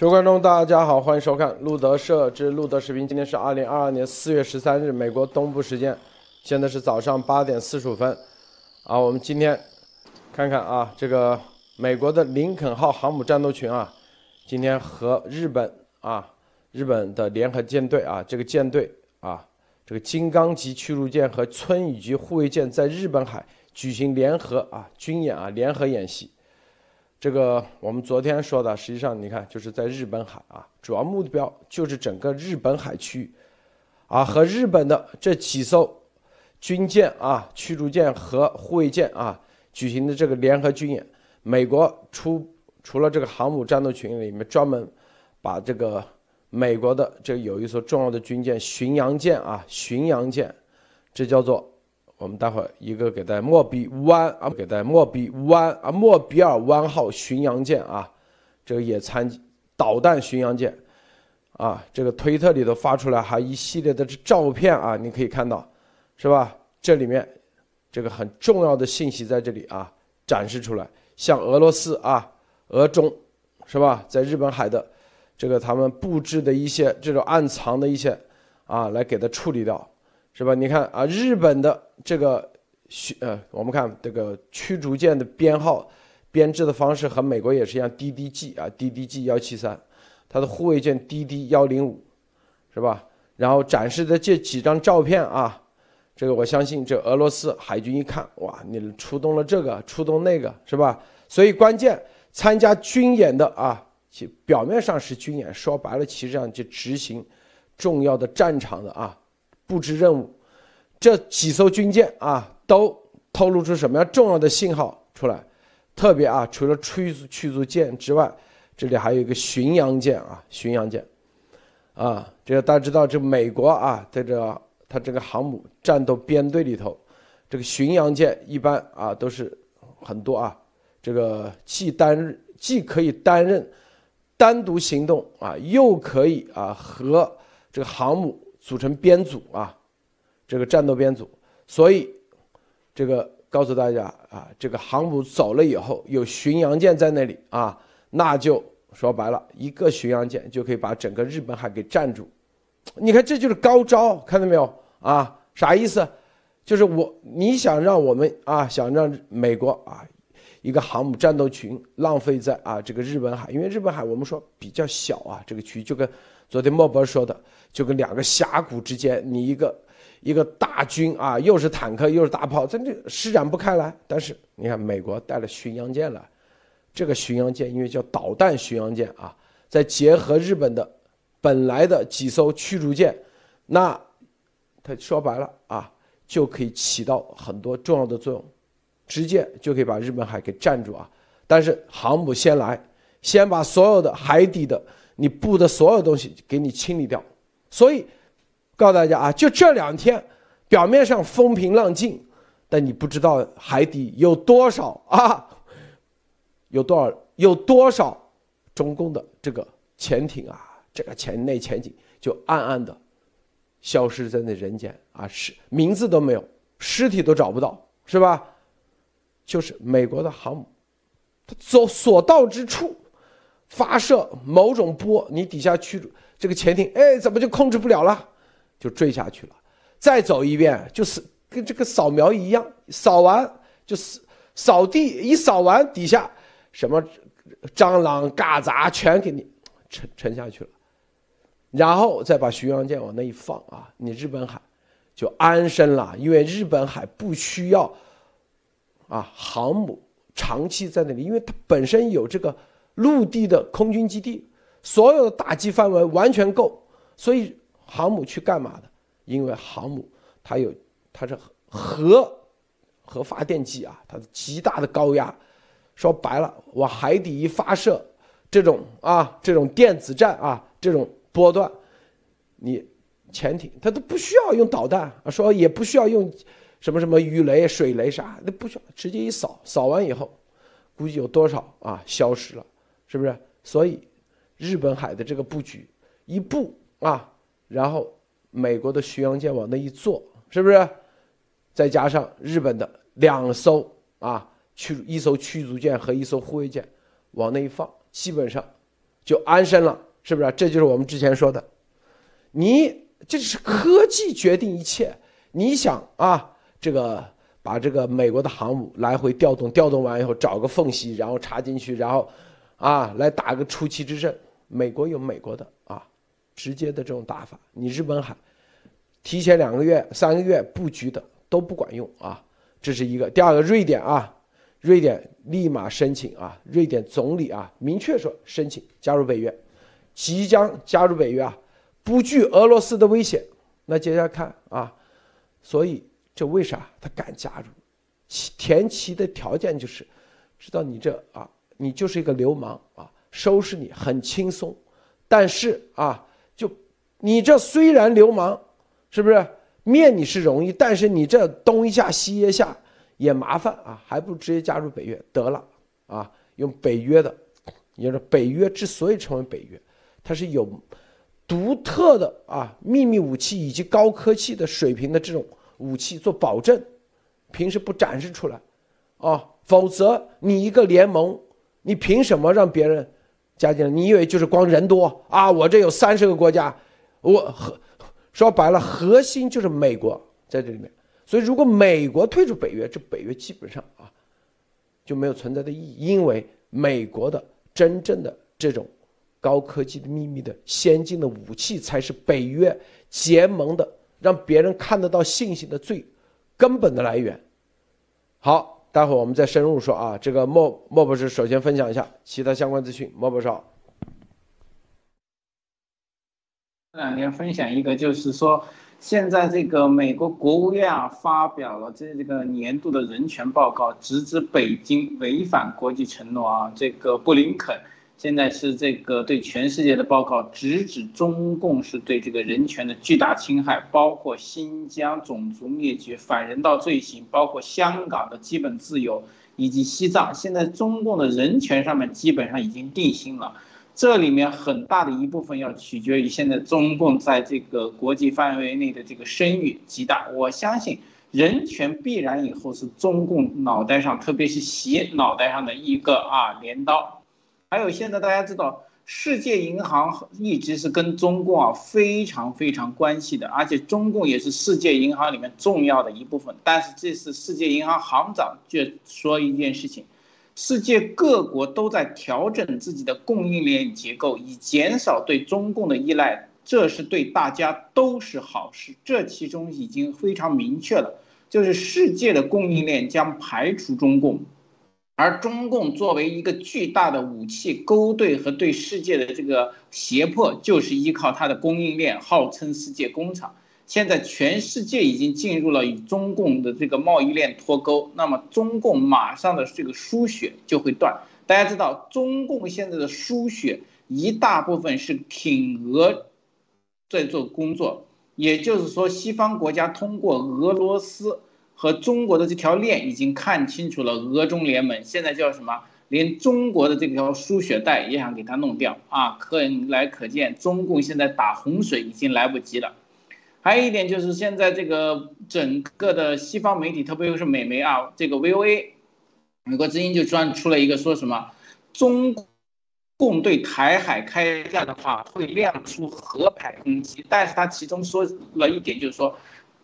各位观众，大家好，欢迎收看路德社之路德视频。今天是二零二二年四月十三日，美国东部时间，现在是早上八点四十五分。啊，我们今天看看啊，这个美国的林肯号航母战斗群啊，今天和日本啊，日本的联合舰队啊，这个舰队啊，这个金刚级驱逐舰和村雨级护卫舰在日本海举行联合啊军演啊，联合演习。这个我们昨天说的，实际上你看，就是在日本海啊，主要目标就是整个日本海区，啊，和日本的这几艘军舰啊、驱逐舰和护卫舰啊举行的这个联合军演。美国出除了这个航母战斗群里面，专门把这个美国的这有一艘重要的军舰巡洋舰啊，巡洋舰，这叫做。我们待会儿一个给在莫比湾啊，给在莫比湾啊，莫比尔湾号巡洋舰啊，这个也参导弹巡洋舰啊，这个推特里头发出来还一系列的照片啊，你可以看到，是吧？这里面这个很重要的信息在这里啊展示出来，像俄罗斯啊、俄中，是吧？在日本海的这个他们布置的一些这种暗藏的一些啊，来给它处理掉。是吧？你看啊，日本的这个呃，我们看这个驱逐舰的编号编制的方式和美国也是一样，DDG 啊，DDG 幺七三，它的护卫舰 DD 幺零五，是吧？然后展示的这几张照片啊，这个我相信这俄罗斯海军一看，哇，你出动了这个，出动那个，是吧？所以关键参加军演的啊，其表面上是军演，说白了，其实上就执行重要的战场的啊。布置任务，这几艘军舰啊，都透露出什么样重要的信号出来？特别啊，除了驱逐驱逐舰之外，这里还有一个巡洋舰啊，巡洋舰，啊，这个大家知道，这美国啊，在这它这个航母战斗编队里头，这个巡洋舰一般啊都是很多啊，这个既担既可以担任单独行动啊，又可以啊和这个航母。组成编组啊，这个战斗编组，所以这个告诉大家啊，这个航母走了以后，有巡洋舰在那里啊，那就说白了，一个巡洋舰就可以把整个日本海给占住。你看，这就是高招，看到没有啊？啥意思？就是我你想让我们啊，想让美国啊，一个航母战斗群浪费在啊这个日本海，因为日本海我们说比较小啊，这个区域就跟。昨天莫博说的，就跟两个峡谷之间，你一个一个大军啊，又是坦克又是大炮，这这施展不开来。但是你看，美国带了巡洋舰来，这个巡洋舰因为叫导弹巡洋舰啊，再结合日本的本来的几艘驱逐舰，那他说白了啊，就可以起到很多重要的作用，直接就可以把日本海给占住啊。但是航母先来，先把所有的海底的。你布的所有东西给你清理掉，所以告诉大家啊，就这两天，表面上风平浪静，但你不知道海底有多少啊，有多少有多少中共的这个潜艇啊，这个潜内潜艇就暗暗的消失在那人间啊，是名字都没有，尸体都找不到，是吧？就是美国的航母，它走所到之处。发射某种波，你底下驱这个潜艇，哎，怎么就控制不了了？就坠下去了。再走一遍，就是跟这个扫描一样，扫完就是扫地，一扫完底下什么蟑螂、嘎杂全给你沉沉下去了。然后再把巡洋舰往那一放啊，你日本海就安身了，因为日本海不需要啊航母长期在那里，因为它本身有这个。陆地的空军基地，所有的打击范围完全够，所以航母去干嘛的？因为航母它有，它是核核发电机啊，它的极大的高压，说白了，往海底一发射，这种啊，这种电子战啊，这种波段，你潜艇它都不需要用导弹，说也不需要用什么什么鱼雷、水雷啥，那不需要，直接一扫，扫完以后，估计有多少啊，消失了。是不是？所以，日本海的这个布局，一布啊，然后美国的巡洋舰往那一坐，是不是？再加上日本的两艘啊驱一艘驱逐舰和一艘护卫舰往那一放，基本上就安身了，是不是？这就是我们之前说的，你这是科技决定一切。你想啊，这个把这个美国的航母来回调动，调动完以后找个缝隙，然后插进去，然后啊来打个出奇制胜。美国有美国的啊直接的这种打法，你日本海提前两个月、三个月布局的都不管用啊。这是一个。第二个，瑞典啊。瑞典立马申请啊！瑞典总理啊，明确说申请加入北约，即将加入北约啊，不惧俄罗斯的威胁。那接下来看啊，所以这为啥他敢加入？其前期的条件就是，知道你这啊，你就是一个流氓啊，收拾你很轻松。但是啊，就你这虽然流氓，是不是灭你是容易，但是你这东一下西一下。也麻烦啊，还不如直接加入北约得了啊！用北约的，也就是北约之所以成为北约，它是有独特的啊秘密武器以及高科技的水平的这种武器做保证，平时不展示出来啊，否则你一个联盟，你凭什么让别人加进来？你以为就是光人多啊？我这有三十个国家，我核说白了，核心就是美国在这里面。所以，如果美国退出北约，这北约基本上啊就没有存在的意义，因为美国的真正的这种高科技的秘密的先进的武器，才是北约结盟的让别人看得到信心的最根本的来源。好，待会儿我们再深入说啊。这个莫莫博士首先分享一下其他相关资讯。莫博士，这两天分享一个，就是说。现在这个美国国务院啊发表了这这个年度的人权报告，直指北京违反国际承诺啊。这个布林肯现在是这个对全世界的报告，直指中共是对这个人权的巨大侵害，包括新疆种族灭绝、反人道罪行，包括香港的基本自由以及西藏。现在中共的人权上面基本上已经定性了。这里面很大的一部分要取决于现在中共在这个国际范围内的这个声誉极大。我相信人权必然以后是中共脑袋上，特别是习脑袋上的一个啊镰刀。还有现在大家知道，世界银行一直是跟中共啊非常非常关系的，而且中共也是世界银行里面重要的一部分。但是这次世界银行行长却说一件事情。世界各国都在调整自己的供应链结构，以减少对中共的依赖，这是对大家都是好事。这其中已经非常明确了，就是世界的供应链将排除中共，而中共作为一个巨大的武器，勾兑和对世界的这个胁迫，就是依靠它的供应链，号称世界工厂。现在全世界已经进入了与中共的这个贸易链脱钩，那么中共马上的这个输血就会断。大家知道，中共现在的输血一大部分是挺俄在做工作，也就是说，西方国家通过俄罗斯和中国的这条链已经看清楚了俄中联盟，现在叫什么？连中国的这条输血带也想给它弄掉啊！可来可见，中共现在打洪水已经来不及了。还有一点就是，现在这个整个的西方媒体，特别是美媒啊，这个 VOA，美国之音就专出了一个说什么，中共对台海开战的话，会亮出核牌攻击。但是他其中说了一点，就是说，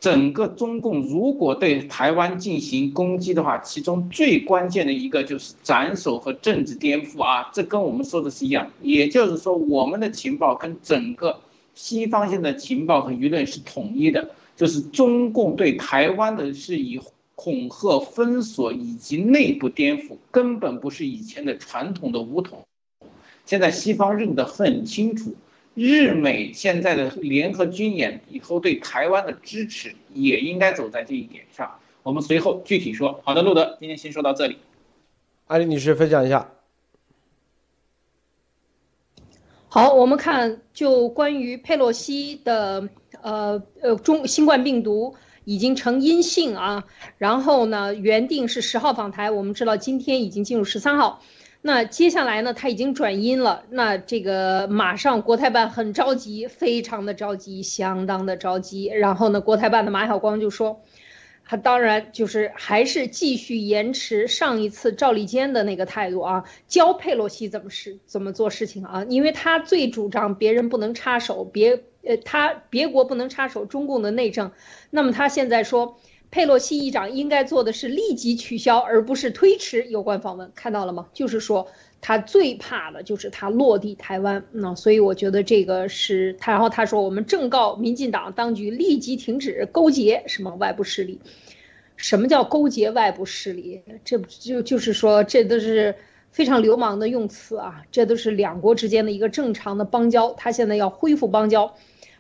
整个中共如果对台湾进行攻击的话，其中最关键的一个就是斩首和政治颠覆啊，这跟我们说的是一样。也就是说，我们的情报跟整个。西方现在情报和舆论是统一的，就是中共对台湾的是以恐吓、封锁以及内部颠覆，根本不是以前的传统的武统。现在西方认得很清楚，日美现在的联合军演以后对台湾的支持也应该走在这一点上。我们随后具体说。好的，路德，今天先说到这里。艾丽女士分享一下。好，我们看就关于佩洛西的，呃呃中新冠病毒已经呈阴性啊，然后呢原定是十号访台，我们知道今天已经进入十三号，那接下来呢他已经转阴了，那这个马上国台办很着急，非常的着急，相当的着急，然后呢国台办的马晓光就说。他当然就是还是继续延迟上一次赵立坚的那个态度啊，教佩洛西怎么事怎么做事情啊，因为他最主张别人不能插手，别呃他别国不能插手中共的内政，那么他现在说佩洛西议长应该做的是立即取消，而不是推迟有关访问，看到了吗？就是说。他最怕的就是他落地台湾，那所以我觉得这个是他。然后他说，我们正告民进党当局立即停止勾结什么外部势力。什么叫勾结外部势力？这就就是说，这都是非常流氓的用词啊！这都是两国之间的一个正常的邦交，他现在要恢复邦交。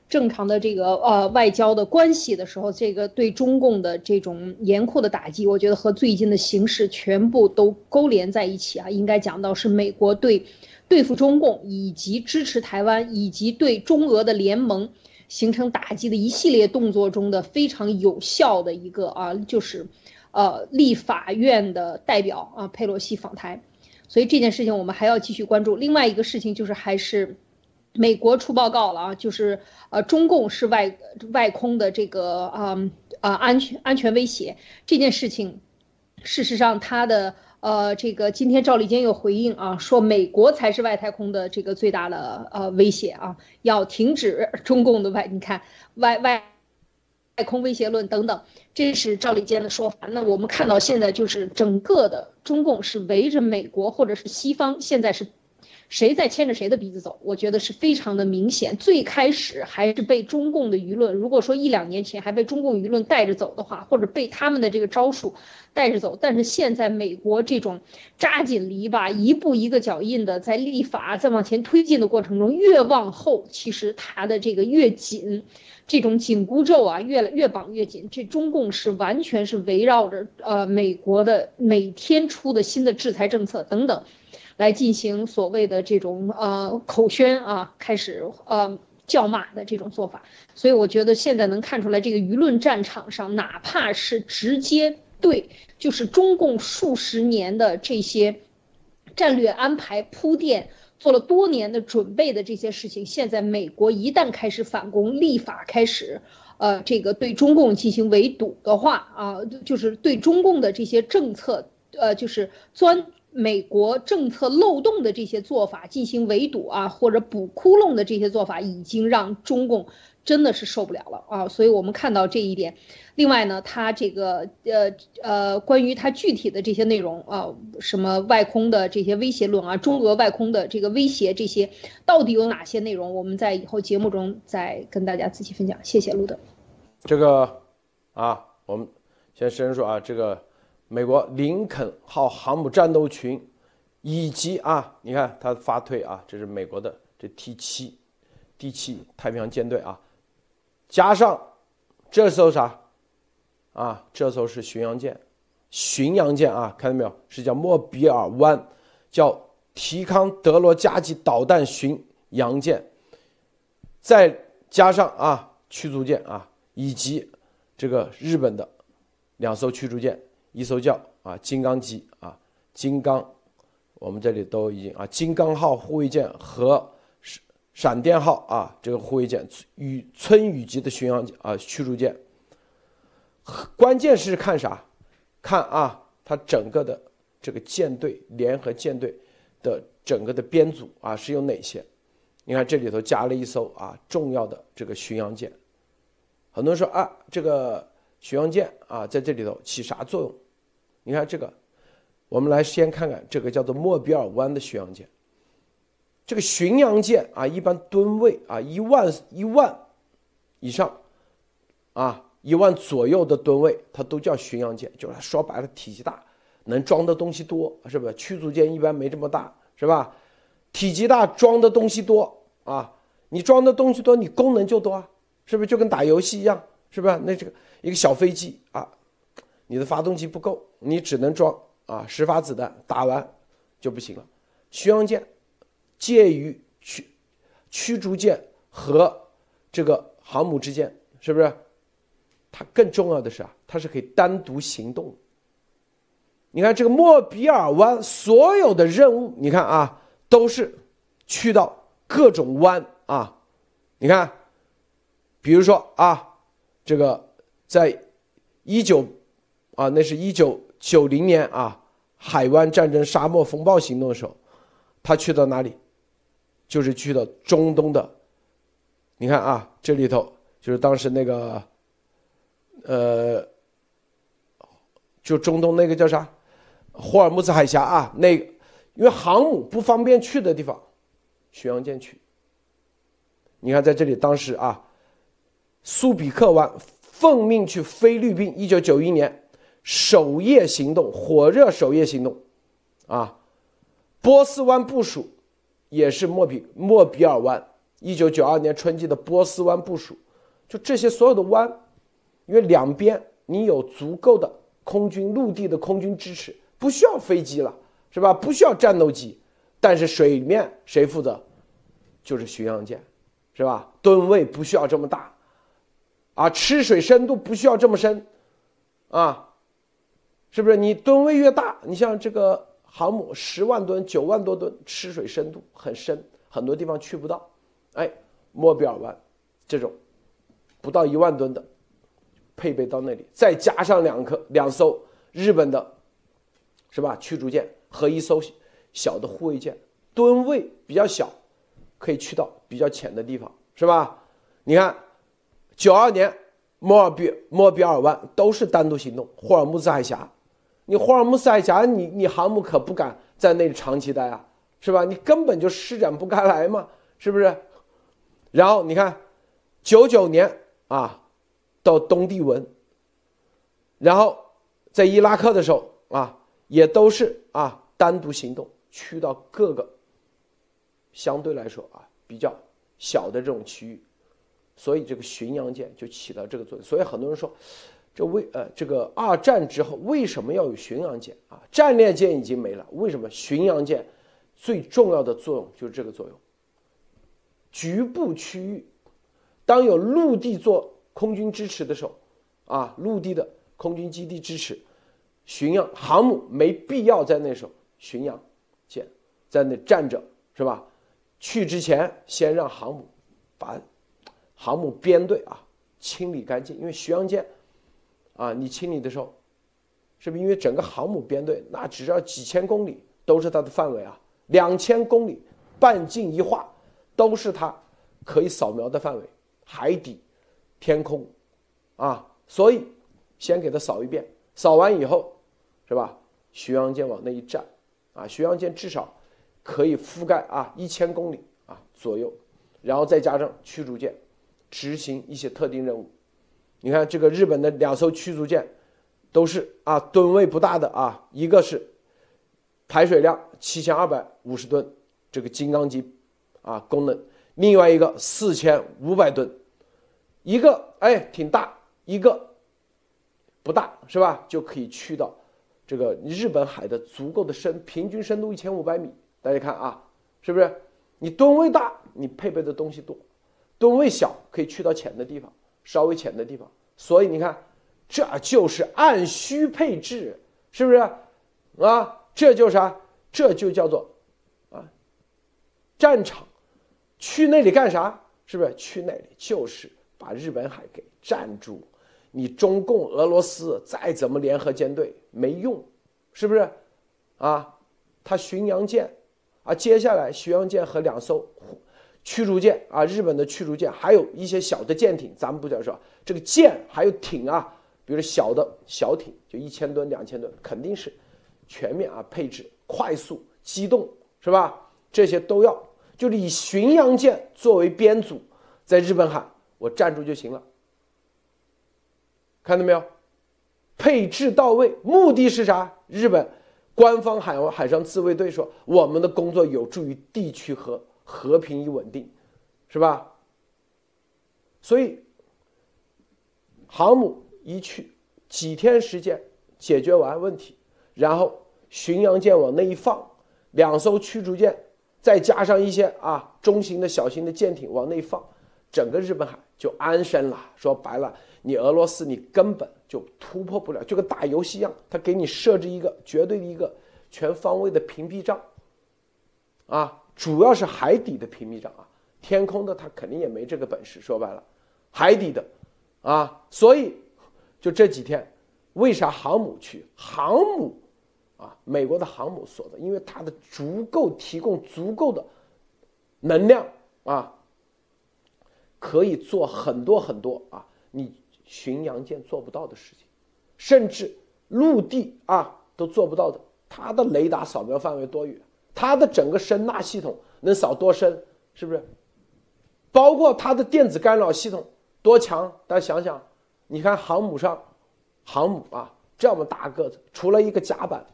正常的这个呃外交的关系的时候，这个对中共的这种严酷的打击，我觉得和最近的形势全部都勾连在一起啊。应该讲到是美国对对付中共，以及支持台湾，以及对中俄的联盟形成打击的一系列动作中的非常有效的一个啊，就是呃立法院的代表啊佩洛西访台，所以这件事情我们还要继续关注。另外一个事情就是还是。美国出报告了啊，就是呃，中共是外外空的这个啊啊安全安全威胁这件事情，事实上他的呃这个今天赵立坚又回应啊，说美国才是外太空的这个最大的呃威胁啊，要停止中共的外你看外外外空威胁论等等，这是赵立坚的说法。那我们看到现在就是整个的中共是围着美国或者是西方，现在是。谁在牵着谁的鼻子走？我觉得是非常的明显。最开始还是被中共的舆论，如果说一两年前还被中共舆论带着走的话，或者被他们的这个招数带着走，但是现在美国这种扎紧篱笆，一步一个脚印的在立法在往前推进的过程中，越往后其实它的这个越紧，这种紧箍咒啊越来越绑越紧。这中共是完全是围绕着呃美国的每天出的新的制裁政策等等。来进行所谓的这种呃口宣啊，开始呃叫骂的这种做法，所以我觉得现在能看出来，这个舆论战场上，哪怕是直接对，就是中共数十年的这些战略安排铺垫，做了多年的准备的这些事情，现在美国一旦开始反攻，立法开始，呃，这个对中共进行围堵的话啊，就是对中共的这些政策，呃，就是钻。美国政策漏洞的这些做法进行围堵啊，或者补窟窿的这些做法，已经让中共真的是受不了了啊！所以我们看到这一点。另外呢，他这个呃呃，关于他具体的这些内容啊，什么外空的这些威胁论啊，中俄外空的这个威胁，这些到底有哪些内容？我们在以后节目中再跟大家仔细分享。谢谢路德。这个啊，我们先申说啊，这个。美国林肯号航母战斗群，以及啊，你看它发退啊，这是美国的这 T 七，，T 七太平洋舰队啊，加上这艘啥啊？这艘是巡洋舰，巡洋舰啊，看到没有？是叫莫比尔湾，叫提康德罗加级导弹巡洋舰，再加上啊驱逐舰啊，以及这个日本的两艘驱逐舰。一艘叫啊金刚级啊金刚，我们这里都已经啊金刚号护卫舰和闪闪电号啊这个护卫舰与村雨级的巡洋舰啊驱逐舰，关键是看啥？看啊它整个的这个舰队联合舰队的整个的编组啊是有哪些？你看这里头加了一艘啊重要的这个巡洋舰，很多人说啊这个巡洋舰啊在这里头起啥作用？你看这个，我们来先看看这个叫做莫比尔湾的巡洋舰。这个巡洋舰啊，一般吨位啊一万一万以上，啊一万左右的吨位，它都叫巡洋舰。就是说白了，体积大，能装的东西多，是不是？驱逐舰一般没这么大，是吧？体积大，装的东西多啊。你装的东西多，你功能就多啊，是不是？就跟打游戏一样，是不是？那这个一个小飞机啊。你的发动机不够，你只能装啊十发子弹，打完就不行了。巡洋舰介于驱驱逐舰和这个航母之间，是不是？它更重要的是啊，它是可以单独行动。你看这个莫比尔湾所有的任务，你看啊，都是去到各种湾啊。你看，比如说啊，这个在。一九啊，那是一九九零年啊，海湾战争沙漠风暴行动的时候，他去到哪里？就是去到中东的。你看啊，这里头就是当时那个，呃，就中东那个叫啥，霍尔木兹海峡啊，那因为航母不方便去的地方，巡洋舰去。你看在这里，当时啊，苏比克湾奉命去菲律宾，一九九一年首夜行动，火热首夜行动，啊，波斯湾部署也是莫比莫比尔湾。一九九二年春季的波斯湾部署，就这些所有的湾，因为两边你有足够的空军、陆地的空军支持，不需要飞机了，是吧？不需要战斗机，但是水面谁负责？就是巡洋舰，是吧？吨位不需要这么大，啊，吃水深度不需要这么深，啊，是不是？你吨位越大，你像这个航母十万吨、九万多吨，吃水深度很深，很多地方去不到。哎，莫比尔湾这种不到一万吨的配备到那里，再加上两颗两艘日本的，是吧？驱逐舰和一艘小的护卫舰，吨位比较小，可以去到比较浅的地方，是吧？你看，九二年莫尔比莫比尔湾都是单独行动，霍尔木兹海峡，你霍尔木兹海峡，你你航母可不敢在那里长期待啊，是吧？你根本就施展不开来嘛，是不是？然后你看，九九年啊，到东帝汶，然后在伊拉克的时候啊，也都是啊单独行动，去到各个相对来说啊比较小的这种区域，所以这个巡洋舰就起到这个作用。所以很多人说，这为呃这个二战之后为什么要有巡洋舰啊？战列舰已经没了，为什么巡洋舰最重要的作用就是这个作用？局部区域，当有陆地做空军支持的时候，啊，陆地的空军基地支持，巡洋航母没必要在那时候巡洋舰在那站着，是吧？去之前先让航母把航母编队啊清理干净，因为巡洋舰啊，你清理的时候，是不是因为整个航母编队那只要几千公里都是它的范围啊，两千公里半径一画。都是它可以扫描的范围，海底、天空，啊，所以先给它扫一遍，扫完以后，是吧？巡洋舰往那一站，啊，巡洋舰至少可以覆盖啊一千公里啊左右，然后再加上驱逐舰执行一些特定任务。你看这个日本的两艘驱逐舰，都是啊吨位不大的啊，一个是排水量七千二百五十吨，这个金刚级。啊，功能，另外一个四千五百吨，一个哎挺大，一个不大是吧？就可以去到这个日本海的足够的深，平均深度一千五百米。大家看啊，是不是？你吨位大，你配备的东西多；吨位小，可以去到浅的地方，稍微浅的地方。所以你看，这就是按需配置，是不是？啊，这就啥？这就叫做啊，战场。去那里干啥？是不是去那里就是把日本海给占住？你中共、俄罗斯再怎么联合舰队没用，是不是？啊，他巡洋舰啊，接下来巡洋舰和两艘驱逐舰啊，日本的驱逐舰，还有一些小的舰艇，咱们不讲说这个舰还有艇啊，比如小的小艇就一千吨、两千吨，肯定是全面啊配置、快速机动，是吧？这些都要。就是以巡洋舰作为编组，在日本海我站住就行了。看到没有？配置到位，目的是啥？日本官方海海上自卫队说，我们的工作有助于地区和和平与稳定，是吧？所以航母一去，几天时间解决完问题，然后巡洋舰往那一放，两艘驱逐舰。再加上一些啊中型的小型的舰艇往内放，整个日本海就安身了。说白了，你俄罗斯你根本就突破不了，就跟打游戏一样，他给你设置一个绝对的一个全方位的屏蔽障。啊，主要是海底的屏蔽障啊，天空的它肯定也没这个本事。说白了，海底的，啊，所以就这几天为啥航母去？航母啊，美国的航母所的，因为它的足够提供足够的能量啊，可以做很多很多啊，你巡洋舰做不到的事情，甚至陆地啊都做不到的。它的雷达扫描范围多远？它的整个声纳系统能扫多深？是不是？包括它的电子干扰系统多强？大家想想，你看航母上，航母啊这么大个子，除了一个甲板，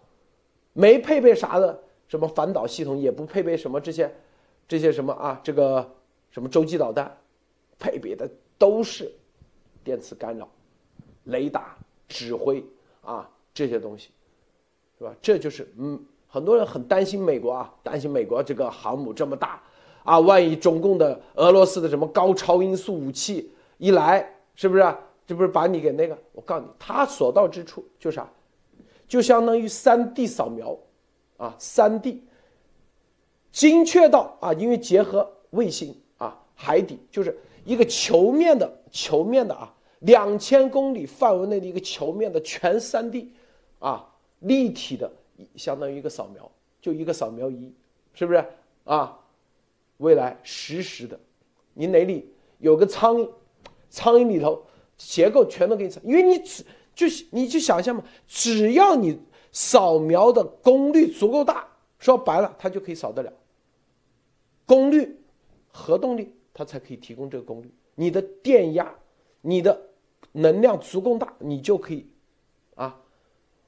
没配备啥的，什么反导系统也不配备什么这些，这些什么啊这个什么洲际导弹，配备的都是电磁干扰、雷达、指挥啊这些东西。是吧？这就是嗯，很多人很担心美国啊，担心美国这个航母这么大，啊，万一中共的、俄罗斯的什么高超音速武器一来，是不是？这不是把你给那个？我告诉你，它所到之处就是啥，就相当于三 D 扫描，啊，三 D，精确到啊，因为结合卫星啊，海底就是一个球面的球面的啊，两千公里范围内的一个球面的全三 D，啊。立体的，相当于一个扫描，就一个扫描仪，是不是啊？未来实时的，你哪里有个苍蝇，苍蝇里头结构全都给你扫因为你只就你就想象嘛，只要你扫描的功率足够大，说白了，它就可以扫得了。功率，核动力它才可以提供这个功率，你的电压，你的能量足够大，你就可以啊。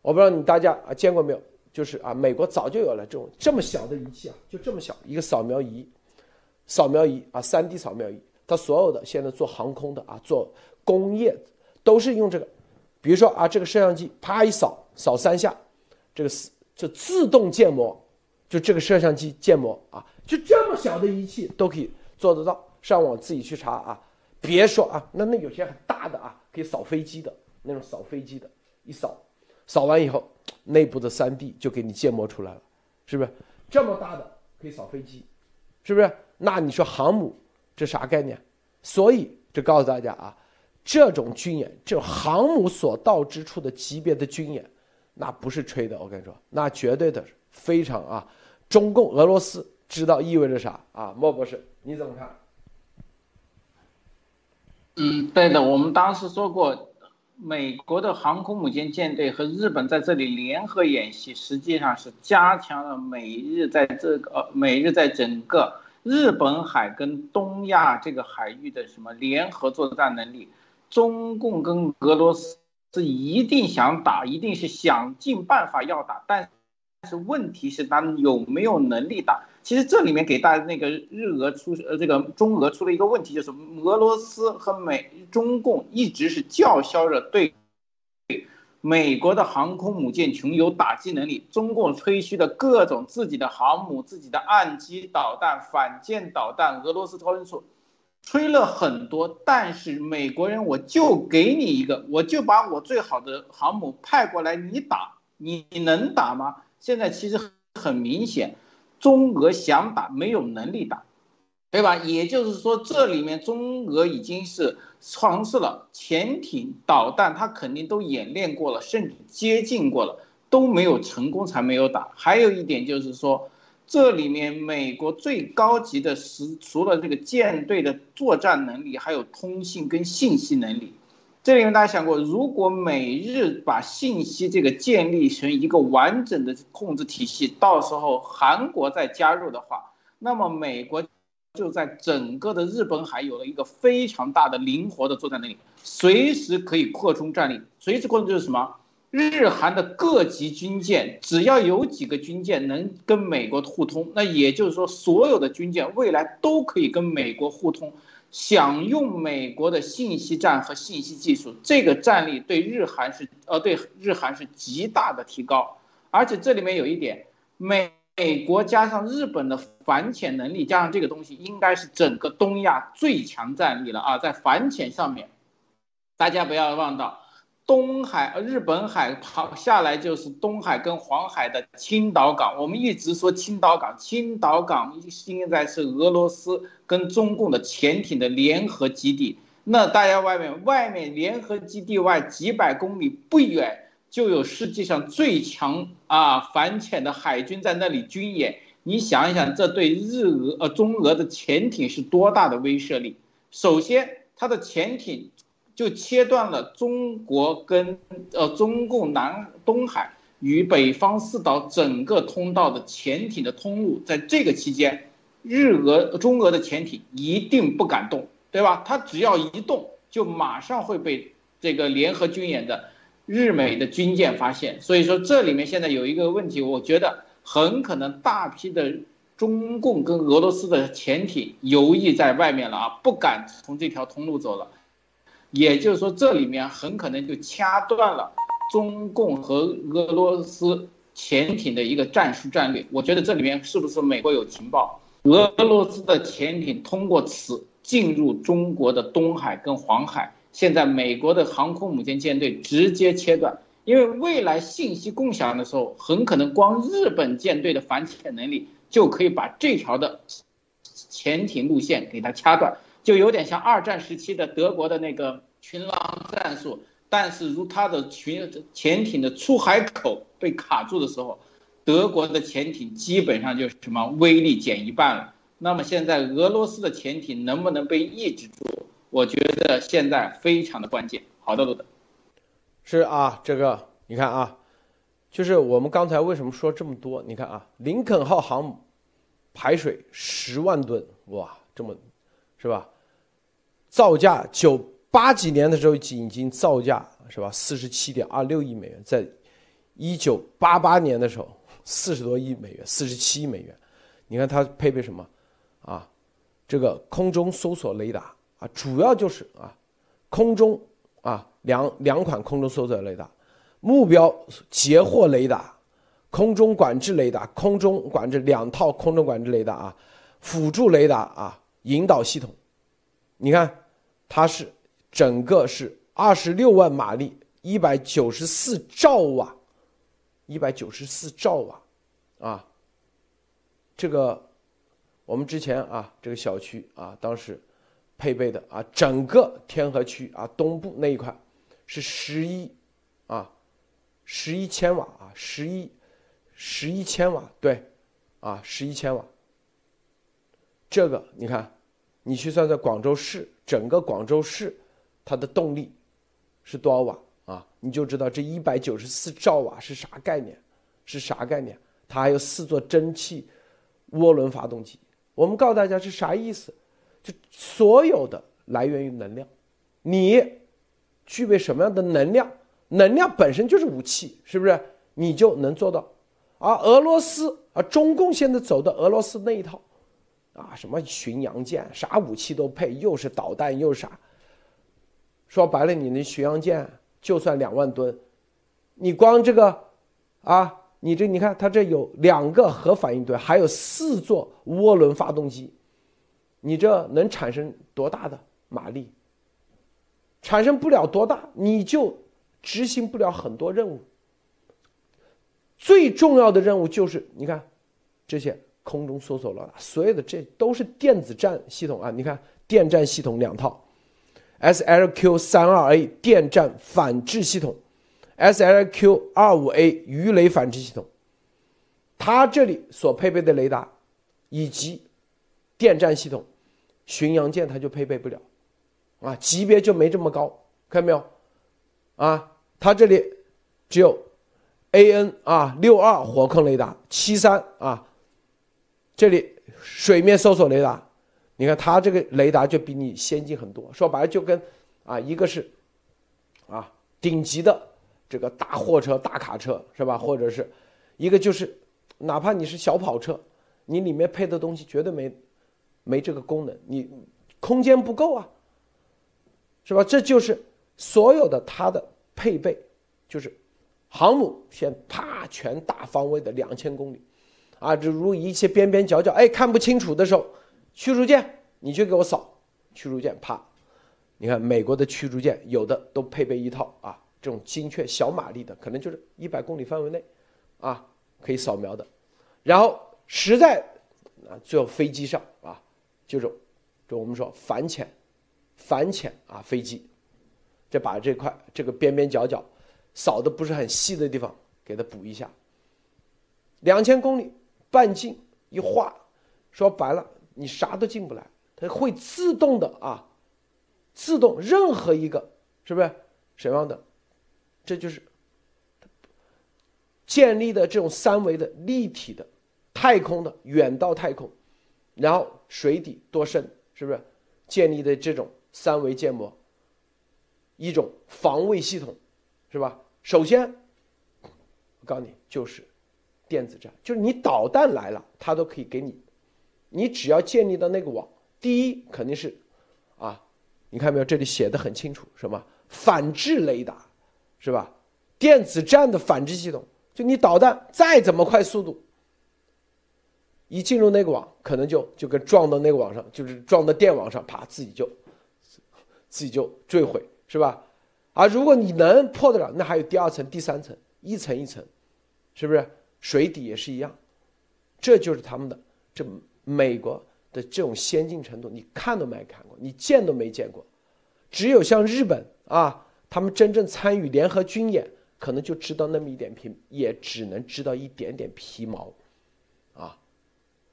我不知道你大家啊见过没有？就是啊，美国早就有了这种这么小的仪器啊，就这么小一个扫描仪，扫描仪啊，三 D 扫描仪，它所有的现在做航空的啊，做工业都是用这个。比如说啊，这个摄像机啪一扫，扫三下，这个是就自动建模，就这个摄像机建模啊，就这么小的仪器都可以做得到。上网自己去查啊，别说啊，那那有些很大的啊，可以扫飞机的那种扫飞机的，一扫。扫完以后，内部的三 D 就给你建模出来了，是不是？这么大的可以扫飞机，是不是？那你说航母这啥概念？所以这告诉大家啊，这种军演，这航母所到之处的级别的军演，那不是吹的。我跟你说，那绝对的非常啊。中共、俄罗斯知道意味着啥啊？莫博士，你怎么看？嗯，对的，我们当时说过。美国的航空母舰舰队和日本在这里联合演习，实际上是加强了美日在这个美日在整个日本海跟东亚这个海域的什么联合作战能力。中共跟俄罗斯是一定想打，一定是想尽办法要打，但是问题是他们有没有能力打？其实这里面给大家那个日俄出呃这个中俄出了一个问题，就是俄罗斯和美中共一直是叫嚣着对美国的航空母舰群有打击能力，中共吹嘘的各种自己的航母、自己的岸基导弹、反舰导弹、俄罗斯超音速，吹了很多，但是美国人我就给你一个，我就把我最好的航母派过来，你打，你能打吗？现在其实很明显。中俄想打没有能力打，对吧？也就是说，这里面中俄已经是尝试了潜艇、导弹，它肯定都演练过了，甚至接近过了，都没有成功，才没有打。还有一点就是说，这里面美国最高级的实除了这个舰队的作战能力，还有通信跟信息能力。这里面大家想过，如果美日把信息这个建立成一个完整的控制体系，到时候韩国再加入的话，那么美国就在整个的日本海有了一个非常大的灵活的作战能力，随时可以扩充战力。随时扩充就是什么？日韩的各级军舰，只要有几个军舰能跟美国互通，那也就是说，所有的军舰未来都可以跟美国互通。想用美国的信息战和信息技术，这个战力对日韩是呃对日韩是极大的提高，而且这里面有一点，美美国加上日本的反潜能力，加上这个东西，应该是整个东亚最强战力了啊，在反潜上面，大家不要忘到。东海，日本海跑下来就是东海跟黄海的青岛港。我们一直说青岛港，青岛港现在是俄罗斯跟中共的潜艇的联合基地。那大家外面，外面联合基地外几百公里不远就有世界上最强啊反潜的海军在那里军演。你想一想，这对日俄呃中俄的潜艇是多大的威慑力？首先，它的潜艇就切断了中国跟呃中共南东海与北方四岛整个通道的潜艇的通路。在这个期间，日俄中俄的潜艇一定不敢动，对吧？它只要一动，就马上会被这个联合军演的日美的军舰发现。所以说，这里面现在有一个问题，我觉得。很可能大批的中共跟俄罗斯的潜艇游弋在外面了啊，不敢从这条通路走了。也就是说，这里面很可能就掐断了中共和俄罗斯潜艇的一个战术战略。我觉得这里面是不是美国有情报？俄罗斯的潜艇通过此进入中国的东海跟黄海，现在美国的航空母舰舰队直接切断。因为未来信息共享的时候，很可能光日本舰队的反潜能力就可以把这条的潜艇路线给它掐断，就有点像二战时期的德国的那个群狼战术。但是如它的群潜艇的出海口被卡住的时候，德国的潜艇基本上就是什么威力减一半了。那么现在俄罗斯的潜艇能不能被抑制住？我觉得现在非常的关键。好的，罗德。是啊，这个你看啊，就是我们刚才为什么说这么多？你看啊，林肯号航母排水十万吨，哇，这么是吧？造价九八几年的时候已经造价是吧？四十七点二六亿美元，在一九八八年的时候四十多亿美元，四十七亿美元。你看它配备什么啊？这个空中搜索雷达啊，主要就是啊，空中。啊，两两款空中搜索雷达，目标截获雷达，空中管制雷达，空中管制两套空中管制雷达啊，辅助雷达啊，引导系统，你看，它是整个是二十六万马力，一百九十四兆瓦，一百九十四兆瓦，啊，这个我们之前啊，这个小区啊，当时。配备的啊，整个天河区啊东部那一块是十一啊，十一千瓦啊，十一十一千瓦，对，啊十一千瓦。这个你看，你去算算广州市整个广州市它的动力是多少瓦啊？你就知道这一百九十四兆瓦是啥概念？是啥概念？它还有四座蒸汽涡轮发动机。我们告诉大家是啥意思？就所有的来源于能量，你具备什么样的能量？能量本身就是武器，是不是？你就能做到。而俄罗斯啊，中共现在走的俄罗斯那一套，啊，什么巡洋舰，啥武器都配，又是导弹，又是啥？说白了，你那巡洋舰就算两万吨，你光这个，啊，你这你看，它这有两个核反应堆，还有四座涡轮发动机。你这能产生多大的马力？产生不了多大，你就执行不了很多任务。最重要的任务就是，你看这些空中搜索雷达，所有的这都是电子战系统啊！你看电战系统两套，SLQ 三二 A 电战反制系统，SLQ 二五 A 鱼雷反制系统，它这里所配备的雷达以及电战系统。巡洋舰它就配备不了，啊，级别就没这么高，看到没有？啊，它这里只有 A N 啊六二火控雷达七三啊，这里水面搜索雷达，你看它这个雷达就比你先进很多。说白了就跟啊一个是啊顶级的这个大货车大卡车是吧？或者是一个就是哪怕你是小跑车，你里面配的东西绝对没。没这个功能，你空间不够啊，是吧？这就是所有的它的配备，就是航母先啪全大方位的两千公里，啊，这如一些边边角角哎看不清楚的时候，驱逐舰你去给我扫，驱逐舰啪，你看美国的驱逐舰有的都配备一套啊，这种精确小马力的，可能就是一百公里范围内，啊可以扫描的，然后实在啊最后飞机上啊。就是，就我们说反潜，反潜啊，飞机，这把这块这个边边角角，扫的不是很细的地方给它补一下。两千公里半径一画，说白了你啥都进不来，它会自动的啊，自动任何一个是不是什么样的？这就是建立的这种三维的立体的太空的远到太空，然后水底多深，是不是建立的这种三维建模？一种防卫系统，是吧？首先，我告诉你，就是电子战，就是你导弹来了，它都可以给你，你只要建立的那个网，第一肯定是，啊，你看没有？这里写的很清楚，什么反制雷达，是吧？电子战的反制系统，就你导弹再怎么快速度，一进入那个网，可能就就跟撞到那个网上，就是撞到电网上，啪，自己就自己就坠毁。是吧？啊，如果你能破得了，那还有第二层、第三层，一层一层，是不是？水底也是一样，这就是他们的这美国的这种先进程度，你看都没看过，你见都没见过。只有像日本啊，他们真正参与联合军演，可能就知道那么一点皮，也只能知道一点点皮毛，啊。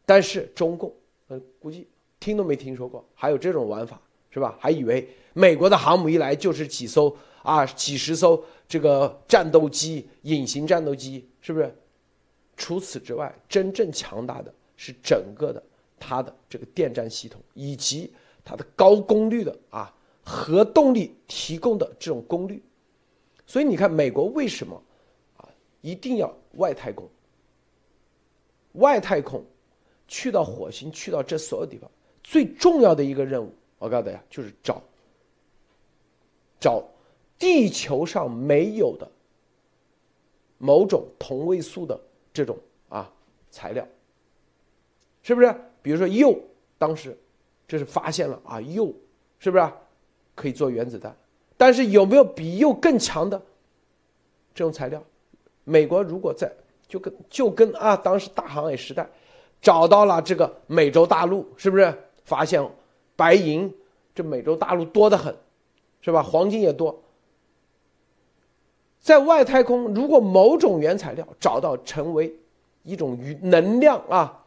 但是中共，嗯，估计听都没听说过，还有这种玩法。是吧？还以为美国的航母一来就是几艘啊，几十艘这个战斗机、隐形战斗机，是不是？除此之外，真正强大的是整个的它的这个电站系统，以及它的高功率的啊核动力提供的这种功率。所以你看，美国为什么啊一定要外太空？外太空去到火星，去到这所有地方，最重要的一个任务。我告诉大家，就是找找地球上没有的某种同位素的这种啊材料，是不是？比如说铀，当时这是发现了啊，铀是不是可以做原子弹？但是有没有比铀更强的这种材料？美国如果在就跟就跟啊，当时大航海时代找到了这个美洲大陆，是不是发现？白银，这美洲大陆多得很，是吧？黄金也多。在外太空，如果某种原材料找到成为一种与能量啊，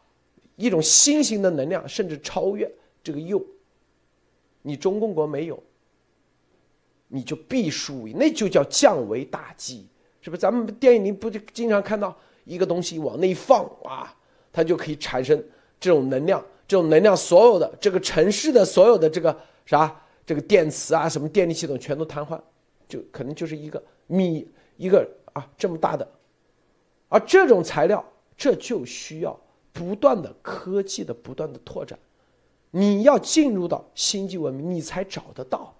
一种新型的能量，甚至超越这个铀，你中共国没有，你就必输那就叫降维打击，是不是？咱们电影里不就经常看到一个东西往那一放啊，它就可以产生这种能量。这种能量，所有的这个城市的所有的这个啥，这个电磁啊，什么电力系统全都瘫痪，就可能就是一个米一个啊这么大的，而这种材料，这就需要不断的科技的不断的拓展，你要进入到星际文明，你才找得到，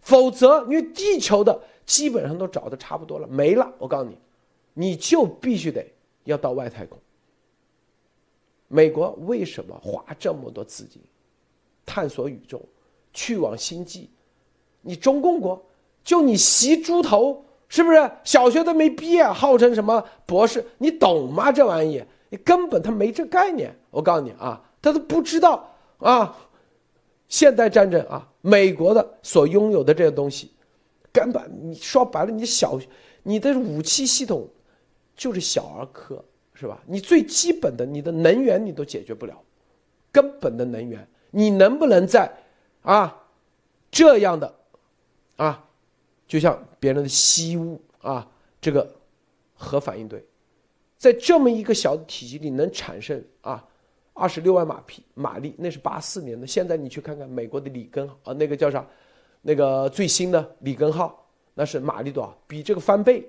否则因为地球的基本上都找的差不多了，没了，我告诉你，你就必须得要到外太空。美国为什么花这么多资金探索宇宙，去往星际？你中共国就你习猪头是不是？小学都没毕业，号称什么博士？你懂吗？这玩意你根本他没这概念。我告诉你啊，他都不知道啊，现代战争啊，美国的所拥有的这些东西，根本你说白了，你小你的武器系统就是小儿科。是吧？你最基本的，你的能源你都解决不了，根本的能源，你能不能在啊这样的啊，就像别人的西屋啊，这个核反应堆，在这么一个小的体积里能产生啊二十六万马匹马力，那是八四年的。现在你去看看美国的里根啊，那个叫啥？那个最新的里根号，那是马力多少？比这个翻倍，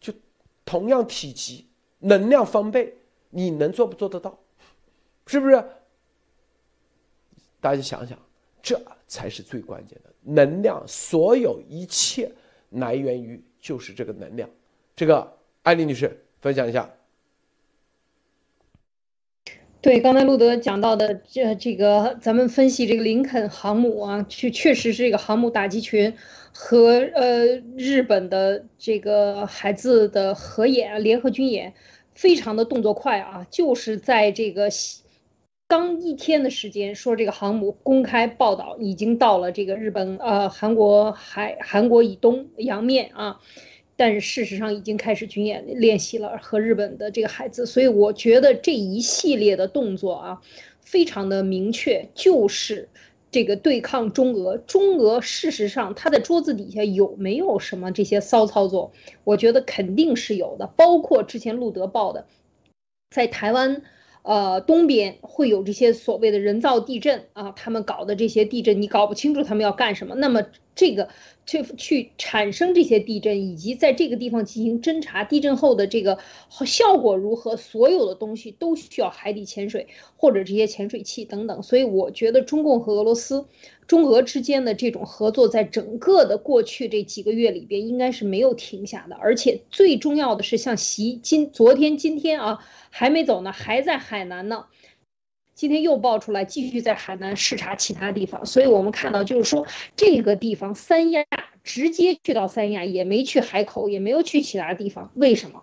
就同样体积。能量翻倍，你能做不做得到？是不是？大家想想，这才是最关键的。能量，所有一切来源于就是这个能量。这个艾丽女士分享一下。对，刚才路德讲到的这这个，咱们分析这个林肯航母啊，确确实是这个航母打击群和呃日本的这个海自的合演联合军演。非常的动作快啊，就是在这个刚一天的时间，说这个航母公开报道已经到了这个日本呃韩国海韩国以东洋面啊，但是事实上已经开始军演练习了和日本的这个海自，所以我觉得这一系列的动作啊，非常的明确，就是这个对抗中俄。中俄事实上他在桌子底下有没有什么这些骚操作？我觉得肯定是有的，包括之前路德报的，在台湾。呃，东边会有这些所谓的人造地震啊，他们搞的这些地震，你搞不清楚他们要干什么。那么这个去去产生这些地震，以及在这个地方进行侦查地震后的这个效果如何，所有的东西都需要海底潜水或者这些潜水器等等。所以我觉得中共和俄罗斯。中俄之间的这种合作，在整个的过去这几个月里边，应该是没有停下的。而且最重要的是，像习今昨天、今天啊，还没走呢，还在海南呢。今天又爆出来，继续在海南视察其他地方。所以我们看到，就是说这个地方三亚直接去到三亚，也没去海口，也没有去其他地方，为什么？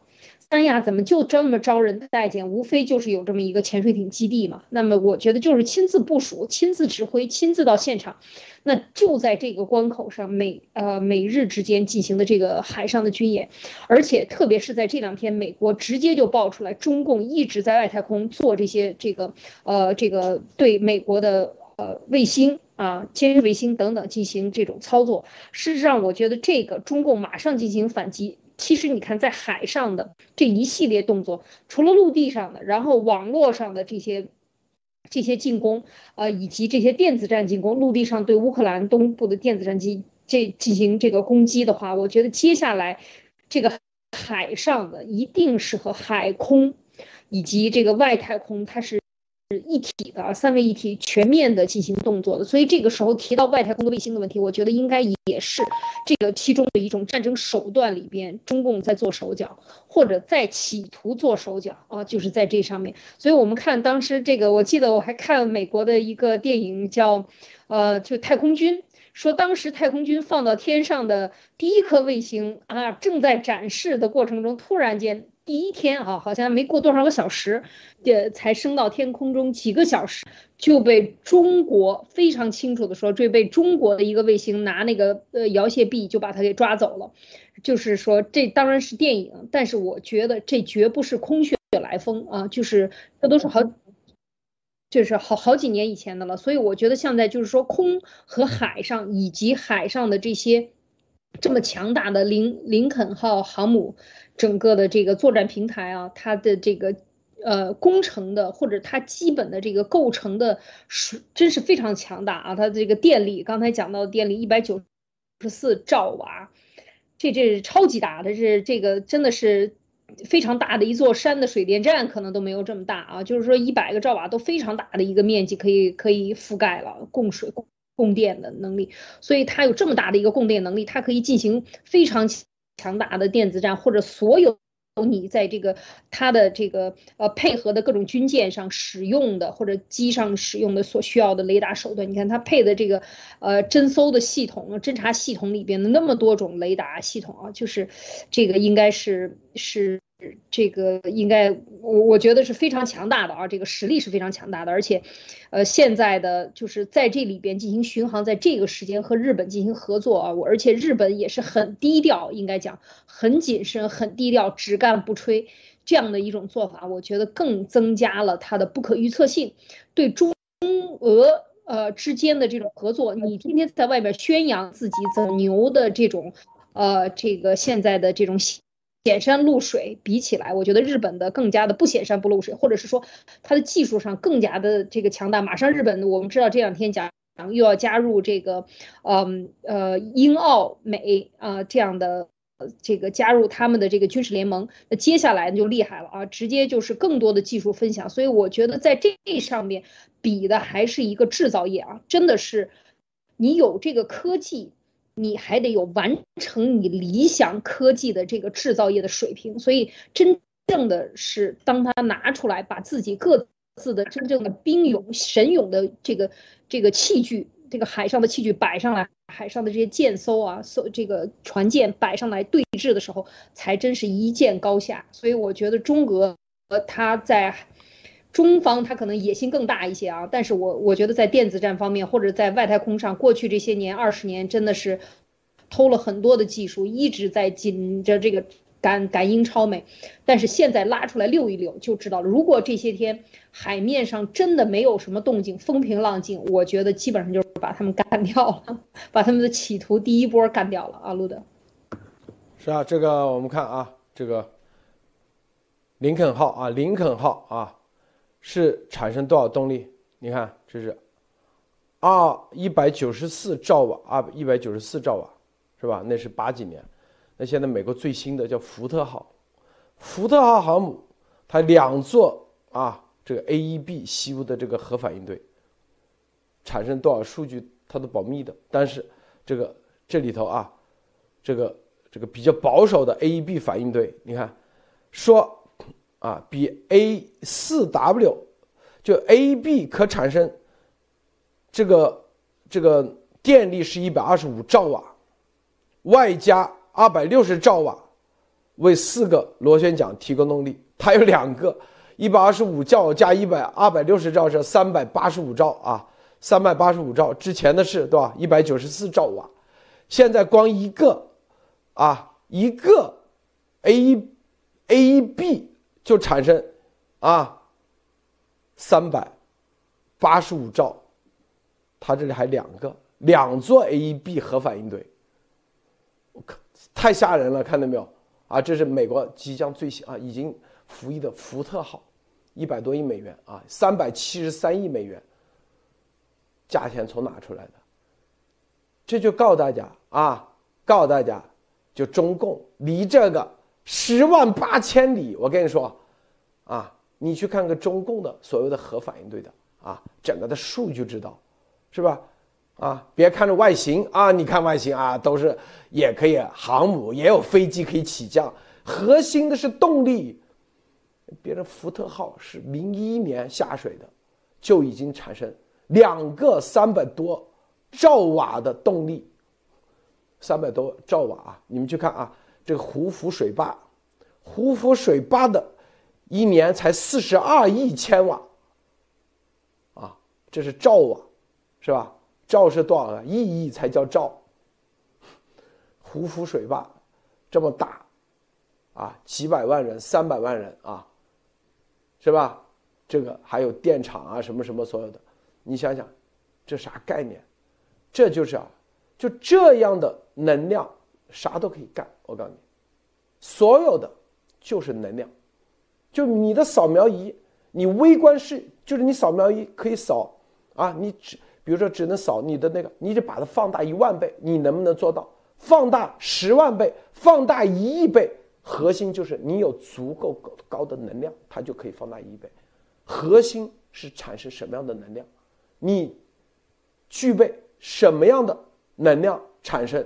三亚怎么就这么招人待见？无非就是有这么一个潜水艇基地嘛。那么我觉得就是亲自部署、亲自指挥、亲自到现场。那就在这个关口上，美呃美日之间进行的这个海上的军演，而且特别是在这两天，美国直接就爆出来，中共一直在外太空做这些这个呃这个对美国的呃卫星啊、监视卫星等等进行这种操作。事实上，我觉得这个中共马上进行反击。其实你看，在海上的这一系列动作，除了陆地上的，然后网络上的这些这些进攻，呃，以及这些电子战进攻，陆地上对乌克兰东部的电子战机这进行这个攻击的话，我觉得接下来这个海上的一定是和海空以及这个外太空，它是。是一体的三位一体全面的进行动作的，所以这个时候提到外太空的卫星的问题，我觉得应该也是这个其中的一种战争手段里边，中共在做手脚，或者在企图做手脚啊，就是在这上面。所以我们看当时这个，我记得我还看美国的一个电影叫，呃，就太空军，说当时太空军放到天上的第一颗卫星啊，正在展示的过程中，突然间。第一天啊，好像没过多少个小时，呃，才升到天空中几个小时，就被中国非常清楚的说，这被中国的一个卫星拿那个呃摇曳臂就把它给抓走了。就是说，这当然是电影，但是我觉得这绝不是空穴来风啊，就是这都是好，就是好好几年以前的了。所以我觉得现在就是说，空和海上以及海上的这些这么强大的林林肯号航母。整个的这个作战平台啊，它的这个呃工程的或者它基本的这个构成的是真是非常强大啊！它的这个电力，刚才讲到的电力一百九十四兆瓦，这这是超级大的，是这个真的是非常大的一座山的水电站可能都没有这么大啊！就是说一百个兆瓦都非常大的一个面积可以可以覆盖了供水供供电的能力，所以它有这么大的一个供电能力，它可以进行非常。强大的电子战，或者所有你在这个它的这个呃配合的各种军舰上使用的，或者机上使用的所需要的雷达手段，你看它配的这个呃侦搜的系统、侦察系统里边的那么多种雷达系统啊，就是这个应该是是。这个应该我我觉得是非常强大的啊，这个实力是非常强大的，而且，呃，现在的就是在这里边进行巡航，在这个时间和日本进行合作啊，我而且日本也是很低调，应该讲很谨慎、很低调，只干不吹这样的一种做法，我觉得更增加了它的不可预测性，对中俄呃之间的这种合作，你天天在外边宣扬自己怎么牛的这种呃这个现在的这种。显山露水比起来，我觉得日本的更加的不显山不露水，或者是说它的技术上更加的这个强大。马上日本我们知道这两天讲又要加入这个，嗯呃英澳美啊这样的这个加入他们的这个军事联盟，那接下来就厉害了啊，直接就是更多的技术分享。所以我觉得在这上面比的还是一个制造业啊，真的是你有这个科技。你还得有完成你理想科技的这个制造业的水平，所以真正的是当他拿出来，把自己各自的真正的兵勇神勇的这个这个器具，这个海上的器具摆上来，海上的这些舰艘啊，艘这个船舰摆上来对峙的时候，才真是一见高下。所以我觉得中俄他在。中方他可能野心更大一些啊，但是我我觉得在电子战方面或者在外太空上，过去这些年二十年真的是偷了很多的技术，一直在紧着这个赶赶英超美，但是现在拉出来溜一溜就知道了。如果这些天海面上真的没有什么动静，风平浪静，我觉得基本上就是把他们干掉了，把他们的企图第一波干掉了啊，路德。是啊，这个我们看啊，这个林肯号啊，林肯号啊，是产生多少动力？你看，这是二一百九十四兆瓦啊，一百九十四兆瓦，是吧？那是八几年。那现在美国最新的叫福特号，福特号航母，它两座啊，这个 AEB 西屋的这个核反应堆产生多少数据，它都保密的。但是这个这里头啊，这个这个比较保守的 AEB 反应堆，你看说啊，比 A 四 W 就 A B 可产生这个这个电力是一百二十五兆瓦，外加。二百六十兆瓦，为四个螺旋桨提供动力。它有两个，一百二十五兆加一百二百六十兆是三百八十五兆啊，三百八十五兆。之前的是对吧？一百九十四兆瓦，现在光一个，啊，一个 A A B 就产生啊三百八十五兆。它这里还两个，两座 AEB 核反应堆。我靠！太吓人了，看到没有？啊，这是美国即将最新啊，已经服役的福特号，一百多亿美元啊，三百七十三亿美元，价钱从哪出来的？这就告诉大家啊，告诉大家，就中共离这个十万八千里。我跟你说，啊，你去看看中共的所有的核反应堆的啊，整个的数据知道，是吧？啊，别看着外形啊，你看外形啊，都是也可以航母，也有飞机可以起降，核心的是动力。别人福特号是零一年下水的，就已经产生两个三百多兆瓦的动力，三百多兆瓦啊！你们去看啊，这个胡服水坝，胡服水坝的一年才四十二亿千瓦，啊，这是兆瓦，是吧？兆是多少啊？亿亿才叫兆。胡服水坝这么大，啊，几百万人、三百万人啊，是吧？这个还有电厂啊，什么什么所有的，你想想，这啥概念？这就是啊，就这样的能量，啥都可以干。我告诉你，所有的就是能量，就你的扫描仪，你微观是，就是你扫描仪可以扫啊，你只。比如说，只能扫你的那个，你得把它放大一万倍，你能不能做到？放大十万倍，放大一亿倍，核心就是你有足够高的能量，它就可以放大一亿倍。核心是产生什么样的能量？你具备什么样的能量产生？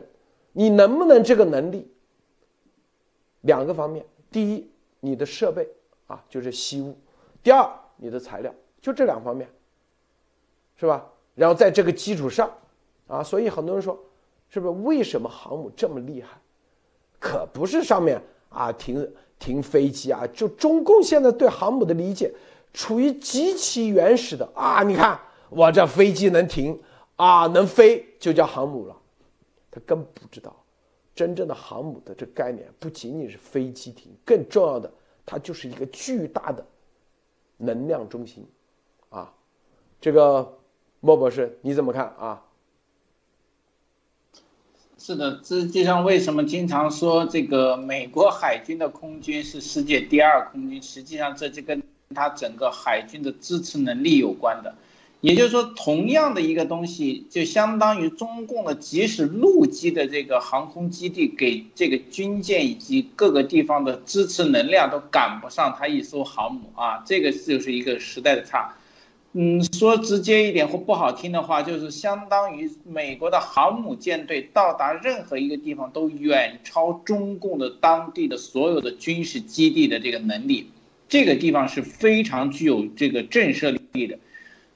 你能不能这个能力？两个方面，第一，你的设备啊，就是吸物；第二，你的材料，就这两方面，是吧？然后在这个基础上，啊，所以很多人说，是不是为什么航母这么厉害？可不是上面啊停停飞机啊，就中共现在对航母的理解，处于极其原始的啊。你看我这飞机能停啊，能飞就叫航母了。他根本不知道，真正的航母的这概念不仅仅是飞机艇，更重要的，它就是一个巨大的能量中心，啊，这个。莫博士，你怎么看啊？是的，这就像为什么经常说这个美国海军的空军是世界第二空军，实际上这就跟它整个海军的支持能力有关的。也就是说，同样的一个东西，就相当于中共的即使陆基的这个航空基地给这个军舰以及各个地方的支持能量都赶不上它一艘航母啊，这个就是一个时代的差。嗯，说直接一点或不好听的话，就是相当于美国的航母舰队到达任何一个地方都远超中共的当地的所有的军事基地的这个能力，这个地方是非常具有这个震慑力的。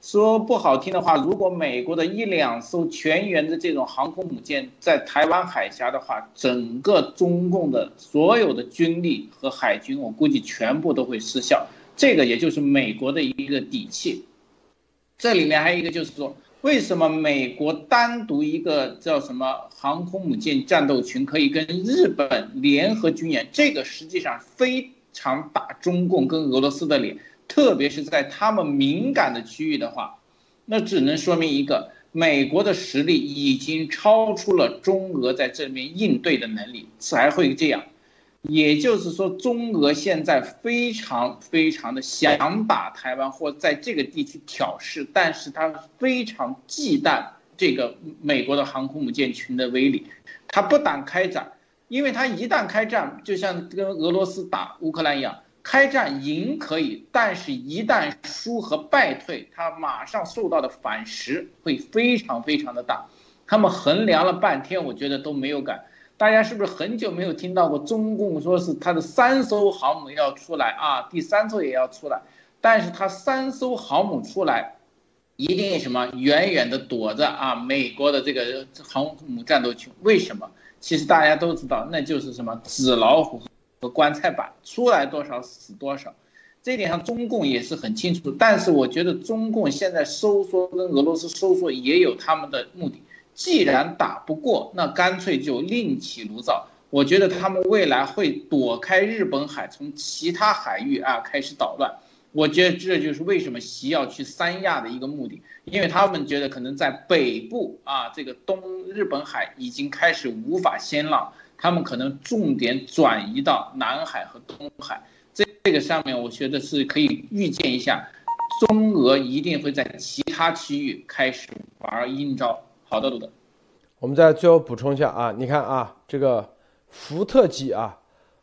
说不好听的话，如果美国的一两艘全员的这种航空母舰在台湾海峡的话，整个中共的所有的军力和海军，我估计全部都会失效。这个也就是美国的一个底气。这里面还有一个，就是说，为什么美国单独一个叫什么航空母舰战斗群可以跟日本联合军演？这个实际上非常打中共跟俄罗斯的脸，特别是在他们敏感的区域的话，那只能说明一个：美国的实力已经超出了中俄在这里面应对的能力，才会这样。也就是说，中俄现在非常非常的想打台湾或在这个地区挑事，但是他非常忌惮这个美国的航空母舰群的威力，他不敢开战，因为他一旦开战，就像跟俄罗斯打乌克兰一样，开战赢可以，但是一旦输和败退，他马上受到的反噬会非常非常的大。他们衡量了半天，我觉得都没有敢。大家是不是很久没有听到过中共说是他的三艘航母要出来啊？第三艘也要出来，但是他三艘航母出来，一定什么远远的躲着啊？美国的这个航母战斗群，为什么？其实大家都知道，那就是什么纸老虎和棺材板，出来多少死多少。这点上中共也是很清楚。但是我觉得中共现在收缩跟俄罗斯收缩也有他们的目的。既然打不过，那干脆就另起炉灶。我觉得他们未来会躲开日本海，从其他海域啊开始捣乱。我觉得这就是为什么习要去三亚的一个目的，因为他们觉得可能在北部啊这个东日本海已经开始无法先浪，他们可能重点转移到南海和东海。这这个上面，我觉得是可以预见一下，中俄一定会在其他区域开始玩阴招。好的，鲁德。我们再最后补充一下啊，你看啊，这个福特级啊，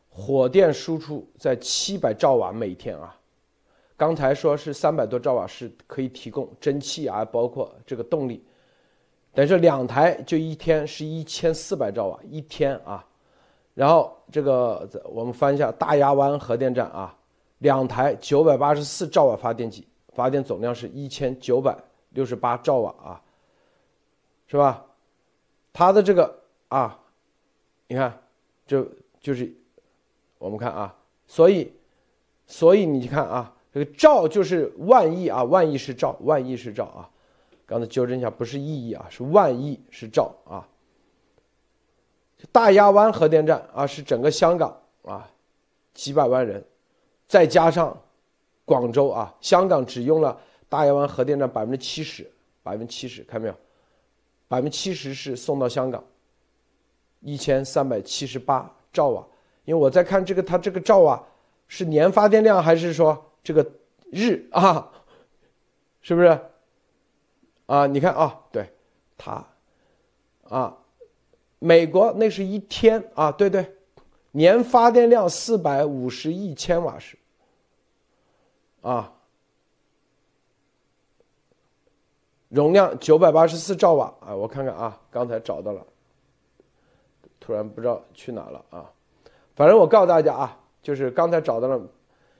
火电输出在七百兆瓦每天啊，刚才说是三百多兆瓦是可以提供蒸汽啊，包括这个动力，但是两台就一天是一千四百兆瓦一天啊，然后这个我们翻一下大亚湾核电站啊，两台九百八十四兆瓦发电机，发电总量是一千九百六十八兆瓦啊。是吧？它的这个啊，你看，就就是我们看啊，所以，所以你看啊，这个兆就是万亿啊，万亿是兆，万亿是兆啊。刚才纠正一下，不是亿亿啊，是万亿是兆啊。大亚湾核电站啊，是整个香港啊，几百万人，再加上广州啊，香港只用了大亚湾核电站百分之七十，百分之七十，看没有？百分之七十是送到香港，一千三百七十八兆瓦。因为我在看这个，它这个兆瓦是年发电量还是说这个日啊？是不是？啊，你看啊，对，它，啊，美国那是一天啊，对对，年发电量四百五十亿千瓦时，啊。容量九百八十四兆瓦啊！我看看啊，刚才找到了，突然不知道去哪了啊。反正我告诉大家啊，就是刚才找到了，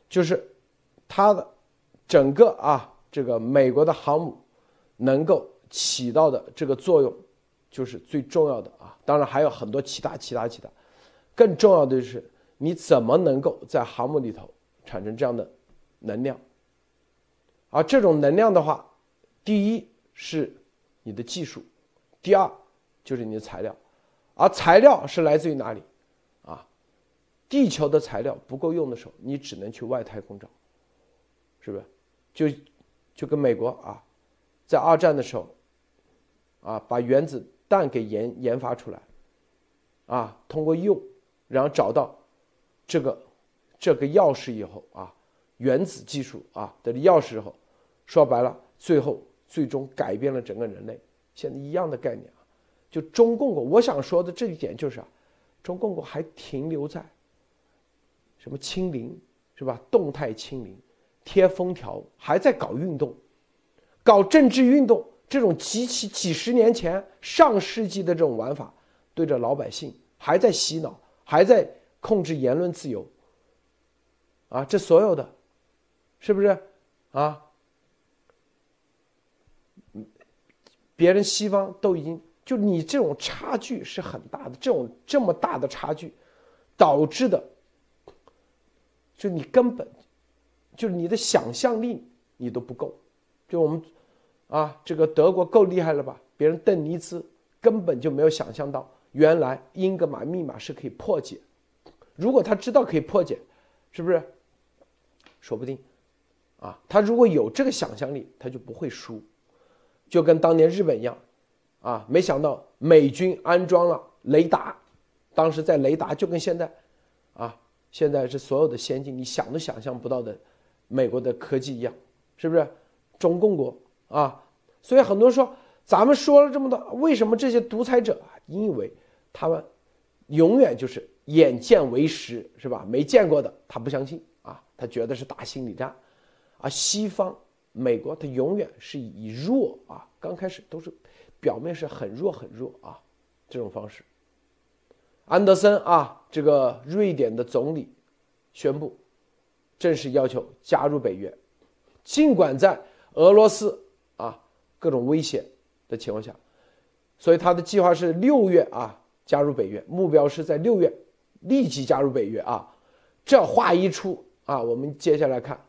就是它的整个啊，这个美国的航母能够起到的这个作用，就是最重要的啊。当然还有很多其他、其他、其他，更重要的就是你怎么能够在航母里头产生这样的能量，而这种能量的话，第一。是你的技术，第二就是你的材料，而材料是来自于哪里？啊，地球的材料不够用的时候，你只能去外太空找，是不是？就就跟美国啊，在二战的时候，啊，把原子弹给研研发出来，啊，通过用，然后找到这个这个钥匙以后啊，原子技术啊的钥匙以后，说白了，最后。最终改变了整个人类，现在一样的概念啊，就中共国，我想说的这一点就是啊，中共国还停留在什么清零是吧？动态清零，贴封条，还在搞运动，搞政治运动，这种极其几十年前上世纪的这种玩法，对着老百姓还在洗脑，还在控制言论自由，啊，这所有的，是不是啊？别人西方都已经就你这种差距是很大的，这种这么大的差距，导致的，就你根本，就是你的想象力你都不够，就我们啊，这个德国够厉害了吧？别人邓尼兹根本就没有想象到，原来英格玛密码是可以破解。如果他知道可以破解，是不是？说不定，啊，他如果有这个想象力，他就不会输。就跟当年日本一样，啊，没想到美军安装了雷达，当时在雷达就跟现在，啊，现在是所有的先进，你想都想象不到的美国的科技一样，是不是？中共国啊，所以很多人说，咱们说了这么多，为什么这些独裁者啊？因为他们永远就是眼见为实，是吧？没见过的他不相信啊，他觉得是打心理战，啊，西方美国他永远是以弱啊，刚开始都是表面是很弱很弱啊，这种方式。安德森啊，这个瑞典的总理宣布正式要求加入北约，尽管在俄罗斯啊各种威胁的情况下，所以他的计划是六月啊加入北约，目标是在六月立即加入北约啊。这话一出啊，我们接下来看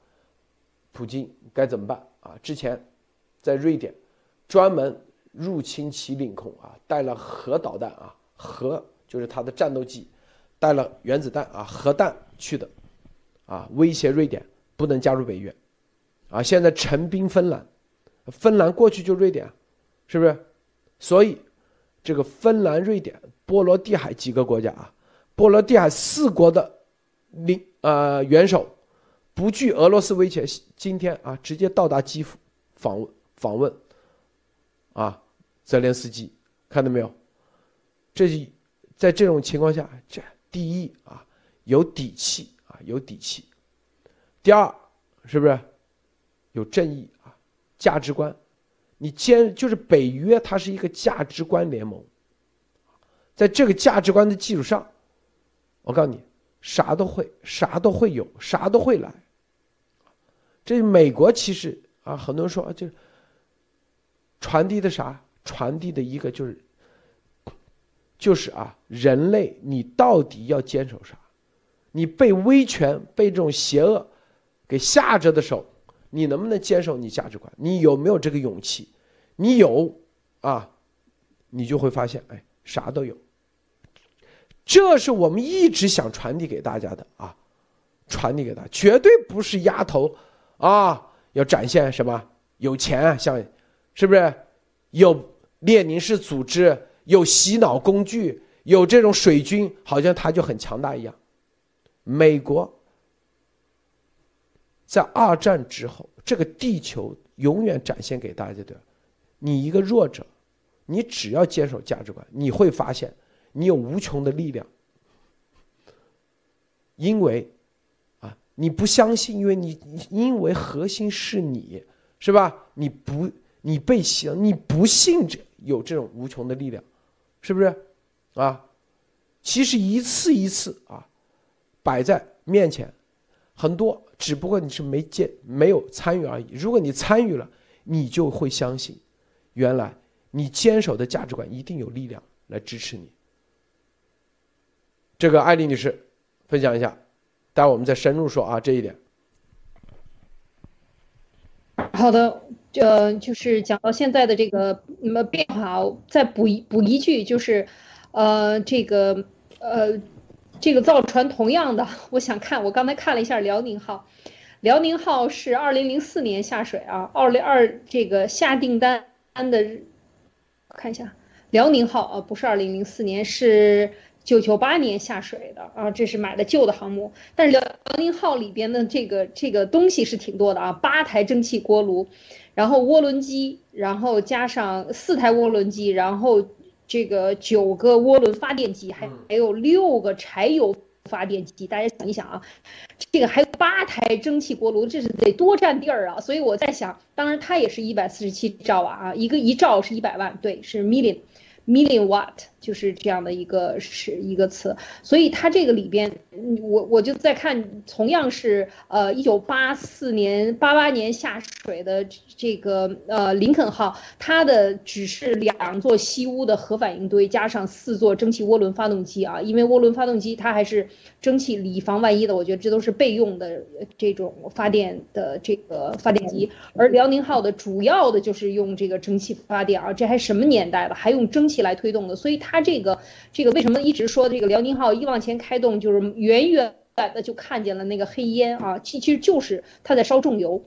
普京该怎么办啊？之前在瑞典专门入侵其领空啊，带了核导弹啊，核就是他的战斗机，带了原子弹啊，核弹去的啊，威胁瑞典不能加入北约。啊，现在陈兵芬兰，芬兰过去就瑞典，是不是？所以，这个芬兰、瑞典、波罗的海几个国家啊，波罗的海四国的领呃元首，不惧俄罗斯威胁，今天啊直接到达基辅访问访问，啊，泽连斯基，看到没有？这在这种情况下，这第一啊有底气啊有底气，第二是不是？有正义，价值观，你坚就是北约，它是一个价值观联盟。在这个价值观的基础上，我告诉你，啥都会，啥都会有，啥都会来。这美国其实啊，很多人说啊就传递的啥？传递的一个就是，就是啊，人类你到底要坚守啥？你被威权、被这种邪恶给吓着的时候。你能不能坚守你价值观？你有没有这个勇气？你有啊，你就会发现，哎，啥都有。这是我们一直想传递给大家的啊，传递给他，绝对不是压头啊，要展现什么有钱啊，像是不是有列宁式组织，有洗脑工具，有这种水军，好像他就很强大一样。美国。在二战之后，这个地球永远展现给大家的，你一个弱者，你只要坚守价值观，你会发现你有无穷的力量。因为，啊，你不相信，因为你因为核心是你，是吧？你不，你被洗了，你不信这有这种无穷的力量，是不是？啊，其实一次一次啊，摆在面前。很多，只不过你是没见、没有参与而已。如果你参与了，你就会相信，原来你坚守的价值观一定有力量来支持你。这个艾丽女士，分享一下，待会儿我们再深入说啊这一点。好的，呃，就是讲到现在的这个那么变化，再补一补一句，就是，呃，这个，呃。这个造船同样的，我想看，我刚才看了一下辽宁号，辽宁号是二零零四年下水啊，二零二这个下订单的，看一下，辽宁号啊，不是二零零四年，是九九八年下水的啊，这是买的旧的航母，但是辽辽宁号里边的这个这个东西是挺多的啊，八台蒸汽锅炉，然后涡轮机，然后加上四台涡轮机，然后。这个九个涡轮发电机，还还有六个柴油发电机，大家想一想啊，这个还有八台蒸汽锅炉，这是得多占地儿啊！所以我在想，当然它也是一百四十七兆瓦啊，一个一兆是一百万，对，是 million million watt 就是这样的一个是一个词，所以它这个里边，我我就在看，同样是呃一九八四年八八年下水的这个呃林肯号，它的只是两座西屋的核反应堆加上四座蒸汽涡轮发动机啊，因为涡轮发动机它还是蒸汽以防万一的，我觉得这都是备用的这种发电的这个发电机，而辽宁号的主要的就是用这个蒸汽发电啊，这还什么年代了，还用蒸汽来推动的，所以它。它这个这个为什么一直说这个辽宁号一往前开动，就是远远的就看见了那个黑烟啊？其其实就是它在烧重油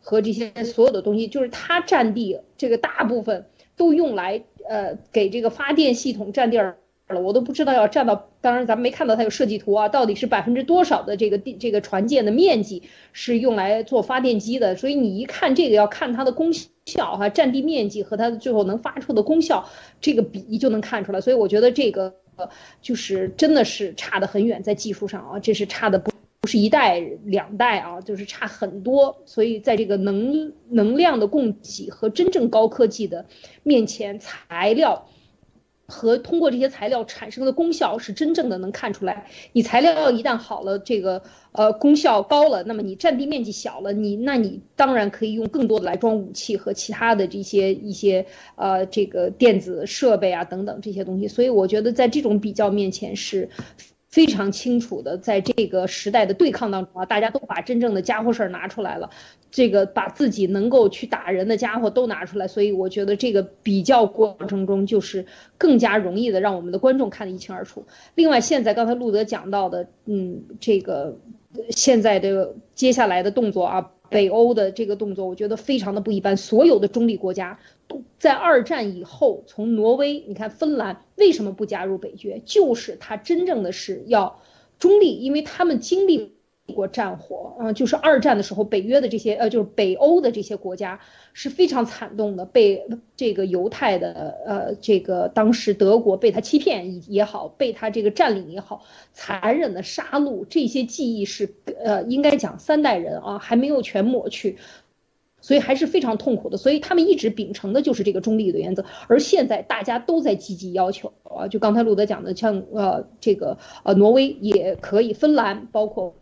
和这些所有的东西，就是它占地这个大部分都用来呃给这个发电系统占地儿我都不知道要占到，当然咱们没看到它有设计图啊，到底是百分之多少的这个地这个船舰的面积是用来做发电机的？所以你一看这个要看它的功效。效哈，占地面积和它最后能发出的功效，这个比就能看出来。所以我觉得这个就是真的是差得很远，在技术上啊，这是差的不不是一代两代啊，就是差很多。所以在这个能能量的供给和真正高科技的面前，材料。和通过这些材料产生的功效是真正的能看出来。你材料一旦好了，这个呃功效高了，那么你占地面积小了，你那你当然可以用更多的来装武器和其他的这些一些呃这个电子设备啊等等这些东西。所以我觉得在这种比较面前是。非常清楚的，在这个时代的对抗当中啊，大家都把真正的家伙事儿拿出来了，这个把自己能够去打人的家伙都拿出来，所以我觉得这个比较过程中就是更加容易的让我们的观众看得一清二楚。另外，现在刚才路德讲到的，嗯，这个现在的接下来的动作啊。北欧的这个动作，我觉得非常的不一般。所有的中立国家都在二战以后，从挪威，你看芬兰为什么不加入北约？就是他真正的是要中立，因为他们经历。国战火啊，就是二战的时候，北约的这些呃，就是北欧的这些国家是非常惨痛的，被这个犹太的呃，这个当时德国被他欺骗也好，被他这个占领也好，残忍的杀戮，这些记忆是呃，应该讲三代人啊，还没有全抹去。所以还是非常痛苦的，所以他们一直秉承的就是这个中立的原则，而现在大家都在积极要求啊，就刚才路德讲的，像呃这个呃挪威也可以，芬兰包括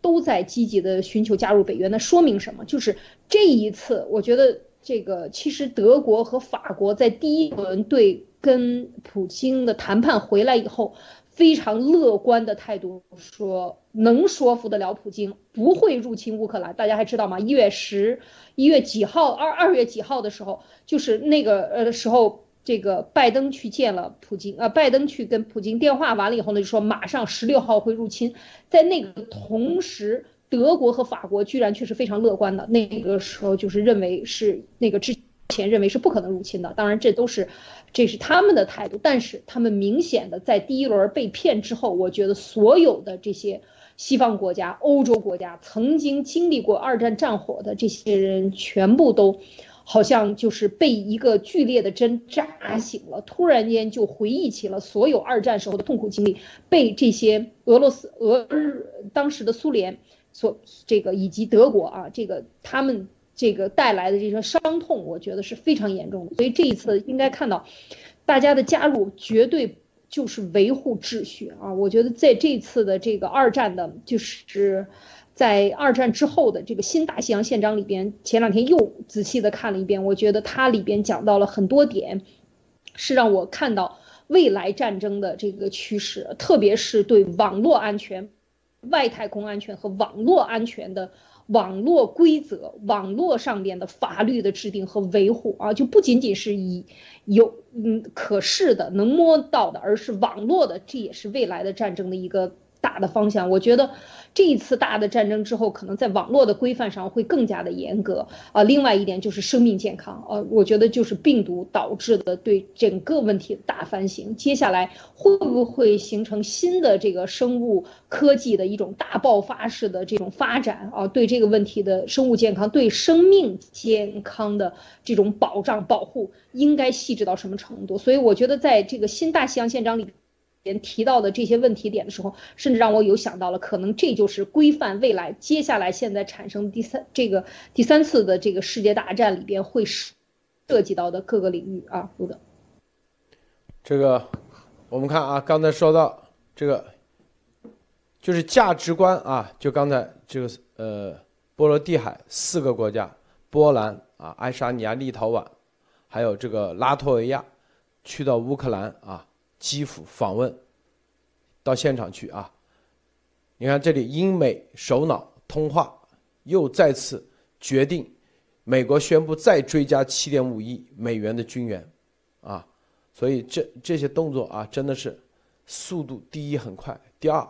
都在积极的寻求加入北约，那说明什么？就是这一次，我觉得这个其实德国和法国在第一轮对跟普京的谈判回来以后。非常乐观的态度，说能说服得了普京，不会入侵乌克兰。大家还知道吗？一月十一月几号，二二月几号的时候，就是那个呃时候，这个拜登去见了普京呃，拜登去跟普京电话完了以后呢，就说马上十六号会入侵。在那个同时，德国和法国居然却是非常乐观的，那个时候就是认为是那个之前认为是不可能入侵的。当然，这都是。这是他们的态度，但是他们明显的在第一轮被骗之后，我觉得所有的这些西方国家、欧洲国家曾经经历过二战战火的这些人，全部都好像就是被一个剧烈的针扎醒了，突然间就回忆起了所有二战时候的痛苦经历，被这些俄罗斯、俄当时的苏联所这个以及德国啊，这个他们。这个带来的这些伤痛，我觉得是非常严重的。所以这一次应该看到，大家的加入绝对就是维护秩序啊！我觉得在这次的这个二战的，就是在二战之后的这个新大西洋宪章里边，前两天又仔细的看了一遍，我觉得它里边讲到了很多点，是让我看到未来战争的这个趋势，特别是对网络安全、外太空安全和网络安全的。网络规则、网络上边的法律的制定和维护啊，就不仅仅是以有嗯可视的、能摸到的，而是网络的，这也是未来的战争的一个。大的方向，我觉得这一次大的战争之后，可能在网络的规范上会更加的严格啊。另外一点就是生命健康，呃，我觉得就是病毒导致的对整个问题的大反省。接下来会不会形成新的这个生物科技的一种大爆发式的这种发展啊？对这个问题的生物健康、对生命健康的这种保障保护，应该细致到什么程度？所以我觉得在这个新大西洋宪章里。提到的这些问题点的时候，甚至让我有想到了，可能这就是规范未来接下来现在产生第三这个第三次的这个世界大战里边会涉及到的各个领域啊，路德。这个我们看啊，刚才说到这个，就是价值观啊，就刚才这个呃，波罗的海四个国家，波兰啊、爱沙尼亚、立陶宛，还有这个拉脱维亚，去到乌克兰啊，基辅访问，到现场去啊。你看这里，英美首脑通话，又再次决定，美国宣布再追加七点五亿美元的军援，啊，所以这这些动作啊，真的是速度第一很快，第二，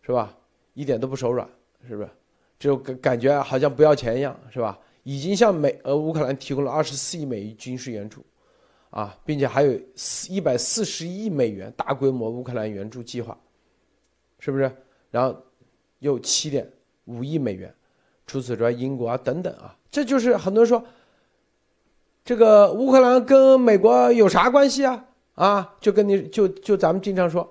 是吧？一点都不手软，是不是？就感感觉好像不要钱一样，是吧？已经向美呃乌克兰提供了二十四亿美元军事援助，啊，并且还有四一百四十亿美元大规模乌克兰援助计划，是不是？然后又七点五亿美元，除此之外，英国啊等等啊，这就是很多人说，这个乌克兰跟美国有啥关系啊？啊，就跟你就就咱们经常说，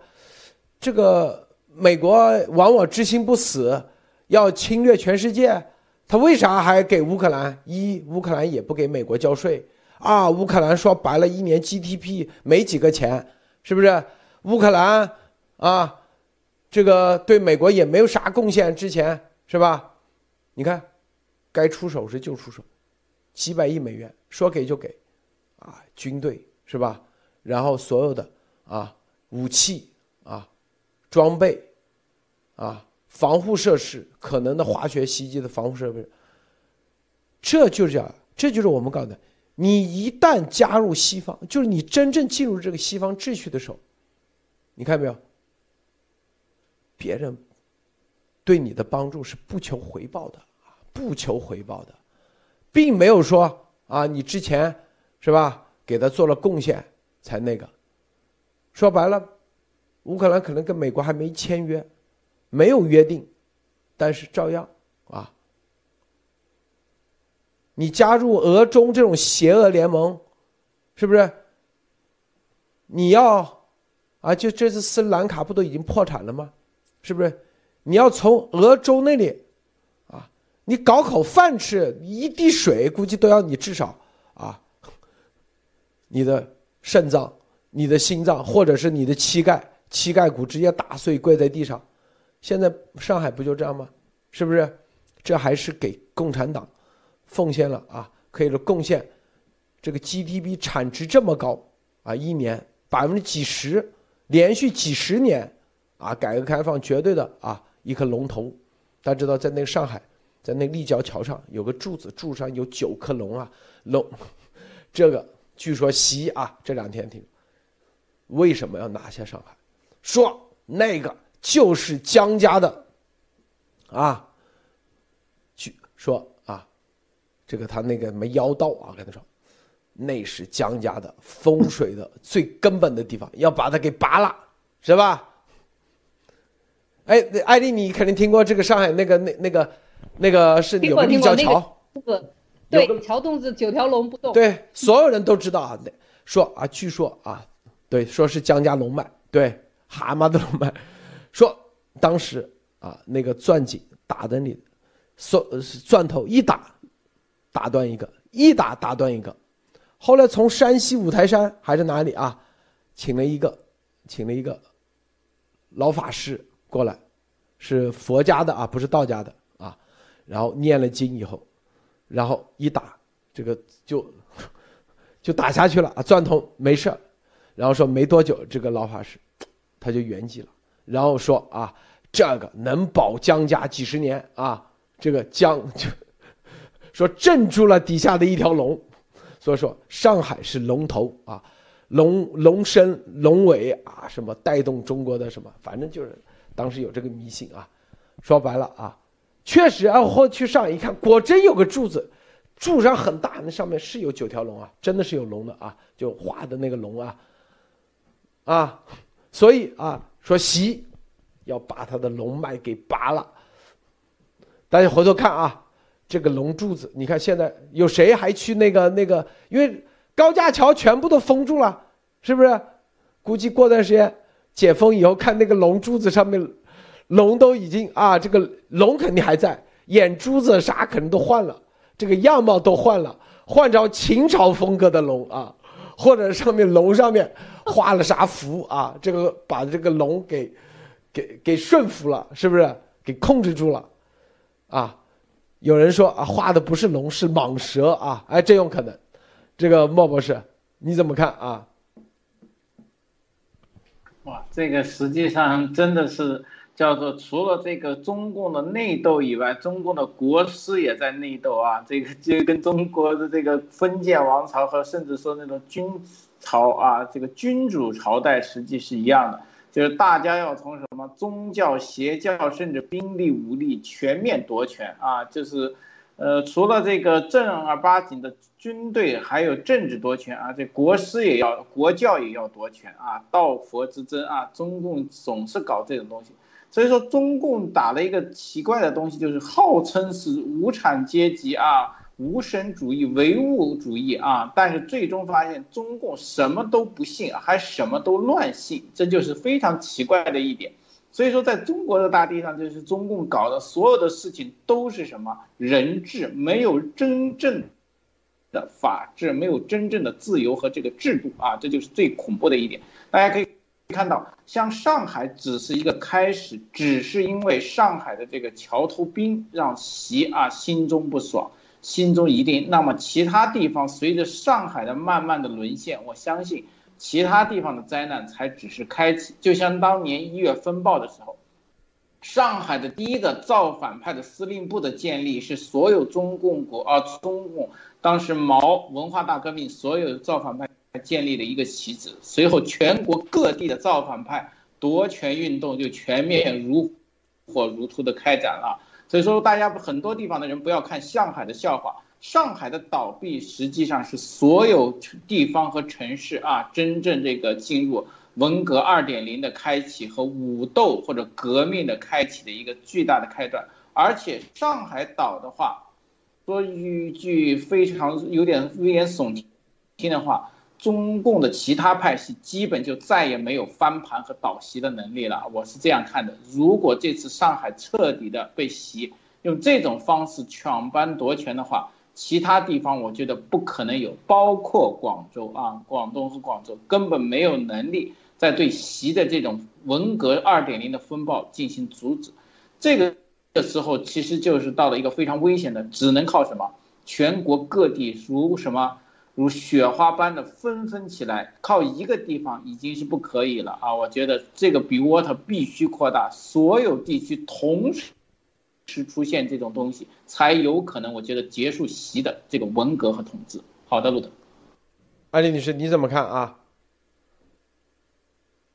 这个美国亡我之心不死，要侵略全世界，他为啥还给乌克兰？一乌克兰也不给美国交税，啊乌克兰说白了，一年 GDP 没几个钱，是不是？乌克兰啊。这个对美国也没有啥贡献，之前是吧？你看，该出手时就出手，几百亿美元说给就给，啊，军队是吧？然后所有的啊武器啊装备啊防护设施，可能的化学袭击的防护设备，这就是讲，这就是我们搞的，你一旦加入西方，就是你真正进入这个西方秩序的时候，你看没有？别人对你的帮助是不求回报的啊，不求回报的，并没有说啊，你之前是吧，给他做了贡献才那个。说白了，乌克兰可能跟美国还没签约，没有约定，但是照样啊，你加入俄中这种邪恶联盟，是不是？你要啊，就这次斯里兰卡不都已经破产了吗？是不是？你要从俄州那里，啊，你搞口饭吃，一滴水估计都要你至少啊，你的肾脏、你的心脏，或者是你的膝盖、膝盖骨直接打碎，跪在地上。现在上海不就这样吗？是不是？这还是给共产党奉献了啊？可以说贡献这个 GDP 产值这么高啊，一年百分之几十，连续几十年。啊，改革开放绝对的啊，一颗龙头，大家知道，在那个上海，在那立交桥上有个柱子，柱上有九颗龙啊，龙，这个据说习啊，这两天听，为什么要拿下上海？说那个就是江家的，啊，据说，这个他那个什么妖道啊，跟他说，那是江家的风水的最根本的地方，要把它给拔了，是吧？哎，艾丽，你肯定听过这个上海那个那那个那个是有个立交桥，对，桥洞子九条龙不动。对，所有人都知道啊，说啊，据说啊，对，说是江家龙脉，对，蛤蟆的龙脉，说当时啊，那个钻井打的你，钻钻头一打，打断一个，一打打断一个，后来从山西五台山还是哪里啊，请了一个，请了一个老法师。过来，是佛家的啊，不是道家的啊。然后念了经以后，然后一打，这个就 就打下去了啊，钻头没事然后说没多久，这个老法师他就圆寂了。然后说啊，这个能保江家几十年啊，这个江就 说镇住了底下的一条龙，所以说上海是龙头啊，龙龙身龙尾啊，什么带动中国的什么，反正就是。当时有这个迷信啊，说白了啊，确实啊，后去上海一看，果真有个柱子，柱上很大，那上面是有九条龙啊，真的是有龙的啊，就画的那个龙啊，啊，所以啊，说习要把他的龙脉给拔了。大家回头看啊，这个龙柱子，你看现在有谁还去那个那个？因为高架桥全部都封住了，是不是？估计过段时间。解封以后，看那个龙柱子上面，龙都已经啊，这个龙肯定还在，眼珠子啥可能都换了，这个样貌都换了，换着秦朝风格的龙啊，或者上面龙上面画了啥符啊？这个把这个龙给给给顺服了，是不是？给控制住了啊？有人说啊，画的不是龙，是蟒蛇啊！哎，这有可能。这个莫博士，你怎么看啊？哇，这个实际上真的是叫做除了这个中共的内斗以外，中共的国师也在内斗啊。这个就跟中国的这个封建王朝和甚至说那种君朝啊，这个君主朝代实际是一样的，就是大家要从什么宗教、邪教，甚至兵力、武力全面夺权啊，就是。呃，除了这个正儿八经的军队，还有政治夺权啊，这国师也要，国教也要夺权啊，道佛之争啊，中共总是搞这种东西，所以说中共打了一个奇怪的东西，就是号称是无产阶级啊，无神主义、唯物主义啊，但是最终发现中共什么都不信，还什么都乱信，这就是非常奇怪的一点。所以说，在中国的大地上，就是中共搞的所有的事情都是什么人治，没有真正的法治，没有真正的自由和这个制度啊，这就是最恐怖的一点。大家可以看到，像上海只是一个开始，只是因为上海的这个桥头兵让习啊心中不爽，心中一定。那么其他地方随着上海的慢慢的沦陷，我相信。其他地方的灾难才只是开启，就像当年一月风暴的时候，上海的第一个造反派的司令部的建立是所有中共国啊，中共当时毛文化大革命所有造反派建立的一个旗帜。随后全国各地的造反派夺权运动就全面如火如荼的开展了。所以说，大家很多地方的人不要看上海的笑话。上海的倒闭实际上是所有地方和城市啊，真正这个进入文革二点零的开启和武斗或者革命的开启的一个巨大的开端。而且上海倒的话，说一句非常有点危言耸听的话，中共的其他派系基本就再也没有翻盘和倒席的能力了。我是这样看的。如果这次上海彻底的被袭，用这种方式抢班夺权的话，其他地方我觉得不可能有，包括广州啊，广东和广州根本没有能力在对习的这种文革二点零的风暴进行阻止。这个的时候其实就是到了一个非常危险的，只能靠什么？全国各地如什么如雪花般的纷纷起来，靠一个地方已经是不可以了啊！我觉得这个比 water 必须扩大，所有地区同时。是出现这种东西，才有可能，我觉得结束习的这个文革和统治。好的，路德，艾丽女士，你怎么看啊？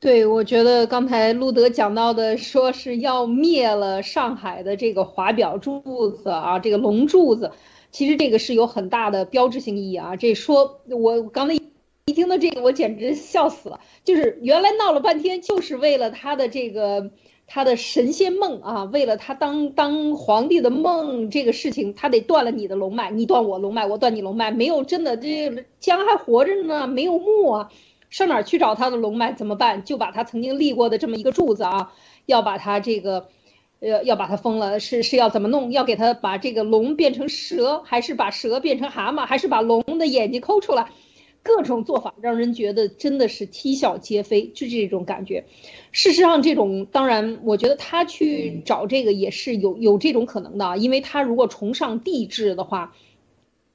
对，我觉得刚才路德讲到的，说是要灭了上海的这个华表柱子啊，这个龙柱子，其实这个是有很大的标志性意义啊。这说，我刚才一听到这个，我简直笑死了。就是原来闹了半天，就是为了他的这个。他的神仙梦啊，为了他当当皇帝的梦这个事情，他得断了你的龙脉，你断我龙脉，我断你龙脉，没有真的这姜还活着呢，没有木啊，上哪去找他的龙脉？怎么办？就把他曾经立过的这么一个柱子啊，要把他这个，呃，要把它封了，是是要怎么弄？要给他把这个龙变成蛇，还是把蛇变成蛤蟆，还是把龙的眼睛抠出来？各种做法让人觉得真的是啼笑皆非，就这种感觉。事实上，这种当然，我觉得他去找这个也是有有这种可能的，因为他如果崇尚帝制的话，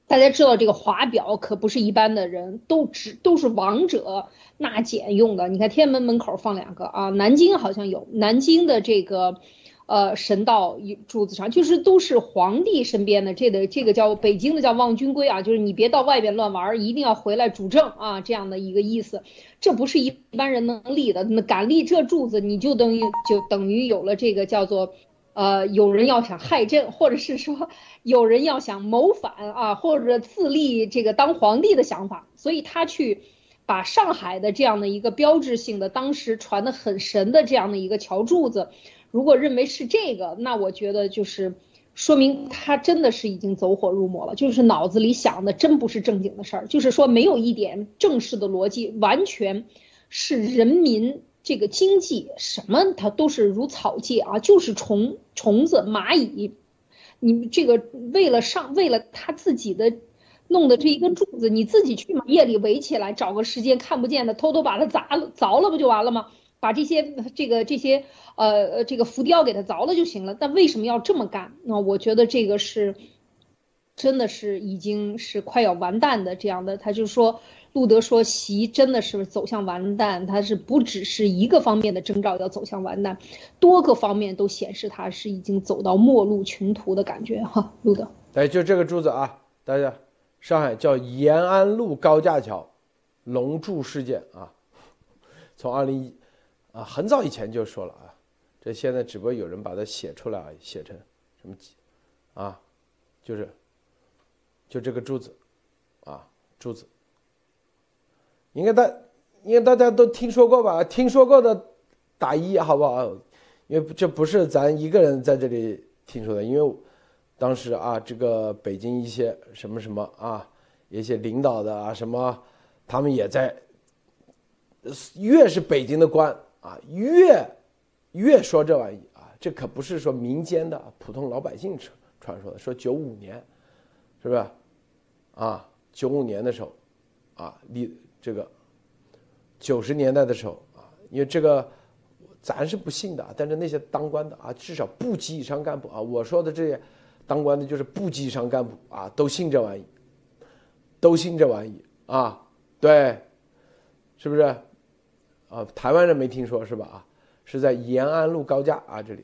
大家知道这个华表可不是一般的人都只都是王者纳谏用的。你看天安门门口放两个啊，南京好像有南京的这个。呃，神道柱子上就是都是皇帝身边的，这个这个叫北京的叫望君归啊，就是你别到外边乱玩，一定要回来主政啊，这样的一个意思。这不是一般人能立的，那敢立这柱子，你就等于就等于有了这个叫做，呃，有人要想害朕，或者是说有人要想谋反啊，或者自立这个当皇帝的想法，所以他去把上海的这样的一个标志性的，当时传的很神的这样的一个桥柱子。如果认为是这个，那我觉得就是说明他真的是已经走火入魔了，就是脑子里想的真不是正经的事儿，就是说没有一点正式的逻辑，完全是人民这个经济什么他都是如草芥啊，就是虫虫子蚂蚁，你这个为了上为了他自己的弄的这一根柱子，你自己去，夜里围起来，找个时间看不见的，偷偷把它砸了凿了不就完了吗？把这些这个这些呃呃这个浮雕给它凿了就行了。但为什么要这么干？那我觉得这个是真的是已经是快要完蛋的这样的。他就说。路德说：“习真的是走向完蛋，他是不只是一个方面的征兆要走向完蛋，多个方面都显示他是已经走到末路穷途的感觉。”哈，路德，哎，就这个柱子啊，大家，上海叫延安路高架桥龙柱事件啊，从二零一啊很早以前就说了啊，这现在只不过有人把它写出来，写成什么啊，就是就这个柱子啊，柱子。应该大，应该大家都听说过吧？听说过的打一，好不好？因为这不是咱一个人在这里听说的，因为当时啊，这个北京一些什么什么啊，一些领导的啊什么，他们也在，越是北京的官啊，越越说这玩意啊，这可不是说民间的普通老百姓传传说的，说九五年，是不是？啊，九五年的时候，啊，你。这个九十年代的时候啊，因为这个咱是不信的，但是那些当官的啊，至少部级以上干部啊，我说的这些当官的，就是部级以上干部啊，都信这玩意，都信这玩意啊，对，是不是？啊，台湾人没听说是吧？啊，是在延安路高架啊这里，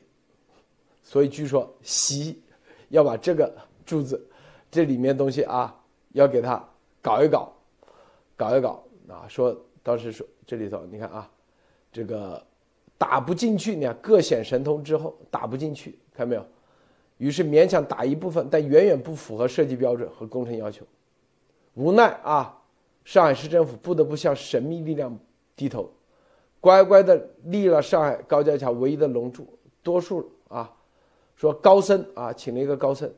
所以据说习要把这个柱子这里面东西啊，要给他搞一搞，搞一搞。啊，说当时说这里头，你看啊，这个打不进去，你看各显神通之后打不进去，看到没有？于是勉强打一部分，但远远不符合设计标准和工程要求。无奈啊，上海市政府不得不向神秘力量低头，乖乖的立了上海高架桥唯一的龙柱。多数啊，说高僧啊，请了一个高僧，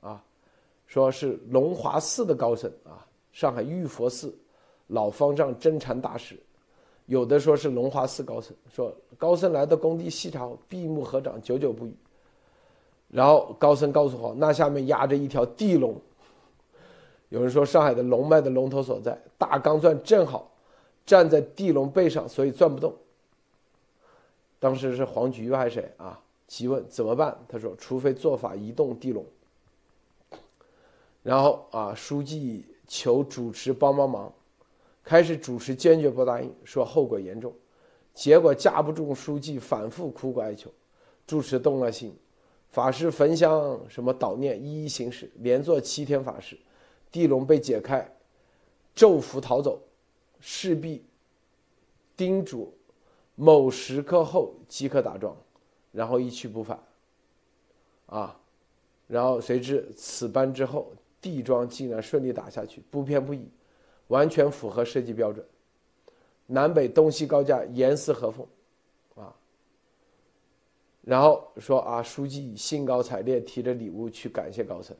啊，说是龙华寺的高僧啊，上海玉佛寺。老方丈真禅大师，有的说是龙华寺高僧，说高僧来到工地细查，闭目合掌，久久不语。然后高僧告诉我，那下面压着一条地龙。有人说上海的龙脉的龙头所在，大钢钻正好站在地龙背上，所以钻不动。当时是黄菊还是谁啊？提问怎么办？他说，除非做法移动地龙。然后啊，书记求主持帮帮忙。开始主持坚决不答应，说后果严重，结果架不住书记反复苦苦哀求，主持动了心，法师焚香什么祷念一一行事，连做七天法事，地龙被解开，咒符逃走，势必叮嘱某时刻后即可打桩，然后一去不返，啊，然后谁知此班之后地桩竟然顺利打下去，不偏不倚。完全符合设计标准，南北东西高架严丝合缝，啊，然后说啊，书记兴高采烈提着礼物去感谢高层，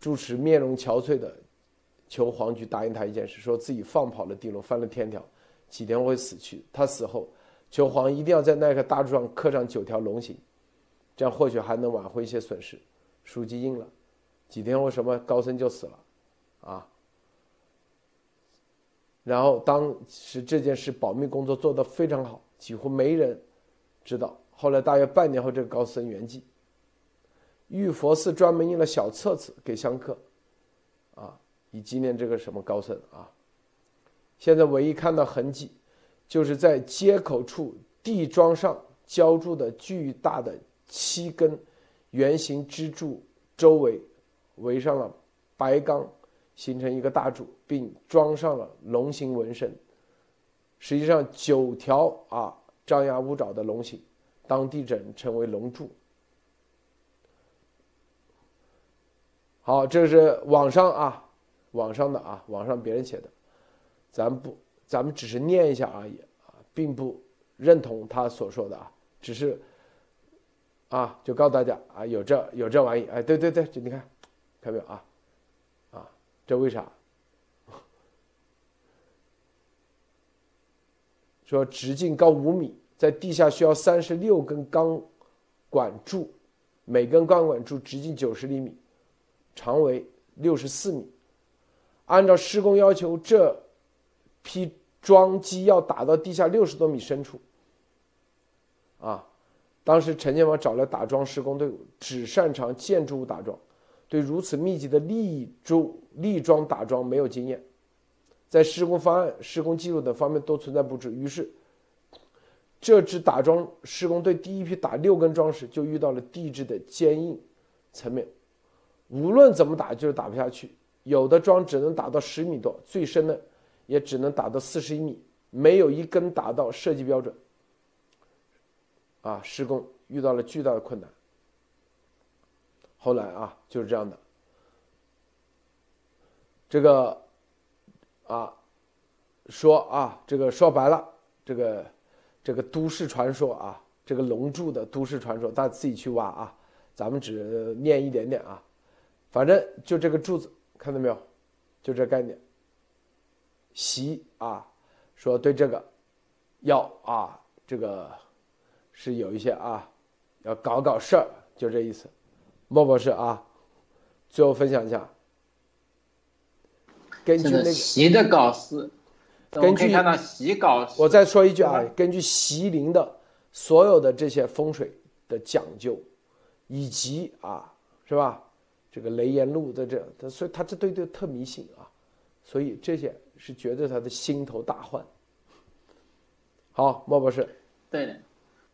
主持面容憔悴的求黄菊答应他一件事，说自己放跑了地龙，翻了天条，几天会死去。他死后，求黄一定要在那个大柱上刻上九条龙形，这样或许还能挽回一些损失。书记应了，几天后什么高僧就死了，啊。然后当时这件事保密工作做得非常好，几乎没人知道。后来大约半年后，这个高僧圆寂。玉佛寺专门印了小册子给香客，啊，以纪念这个什么高僧啊。现在唯一看到痕迹，就是在接口处地桩上浇筑的巨大的七根圆形支柱周围围上了白钢。形成一个大柱，并装上了龙形纹身。实际上，九条啊张牙舞爪的龙形，当地人称为龙柱。好，这是网上啊，网上的啊，网上别人写的，咱不，咱们只是念一下而已啊，并不认同他所说的啊，只是啊，就告诉大家啊，有这有这玩意，哎，对对对，你看，看没有啊？这为啥？说直径高五米，在地下需要三十六根钢管柱，每根钢管柱直径九十厘米，长为六十四米，按照施工要求，这批桩基要打到地下六十多米深处。啊，当时陈建华找来打桩施工队伍，只擅长建筑物打桩，对如此密集的立柱立桩打桩没有经验，在施工方案、施工记录等方面都存在不足。于是，这支打桩施工队第一批打六根桩时，就遇到了地质的坚硬层面，无论怎么打就是打不下去。有的桩只能打到十米多，最深的也只能打到四十一米，没有一根达到设计标准。啊，施工遇到了巨大的困难。后来啊，就是这样的。这个啊，说啊，这个说白了，这个这个都市传说啊，这个龙柱的都市传说，大家自己去挖啊，咱们只念一点点啊。反正就这个柱子，看到没有？就这概念。习啊，说对这个要啊，这个。是有一些啊，要搞搞事儿，就这意思。莫博士啊，最后分享一下，根据那个习的搞思，根据看到习稿，我再说一句啊，根据习林的所有的这些风水的讲究，以及啊，是吧？这个雷炎路的这，他所以他这对对特迷信啊，所以这些是绝对他的心头大患。好，莫博士，对的。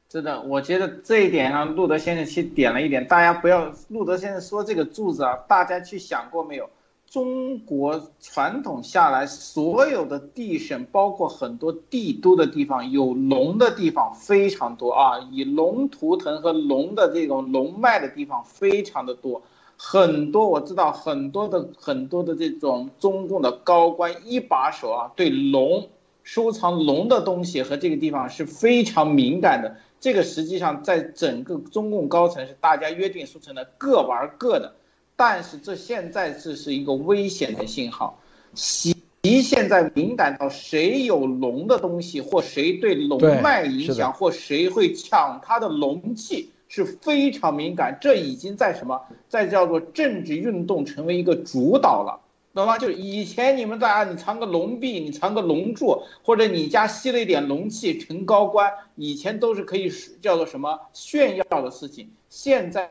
是的，我觉得这一点上，路德先生去点了一点。大家不要，路德先生说这个柱子啊，大家去想过没有？中国传统下来，所有的地省，包括很多帝都的地方，有龙的地方非常多啊。以龙图腾和龙的这种龙脉的地方非常的多，很多我知道很多的很多的这种中共的高官一把手啊，对龙收藏龙的东西和这个地方是非常敏感的。这个实际上在整个中共高层是大家约定俗成的，各玩各的。但是这现在这是一个危险的信号，习现在敏感到谁有龙的东西，或谁对龙脉影响，或谁会抢他的龙气，是非常敏感。这已经在什么，在叫做政治运动成为一个主导了。懂吗？就是以前你们在啊，你藏个龙币，你藏个龙柱，或者你家吸了一点龙气成高官，以前都是可以叫做什么炫耀的事情。现在，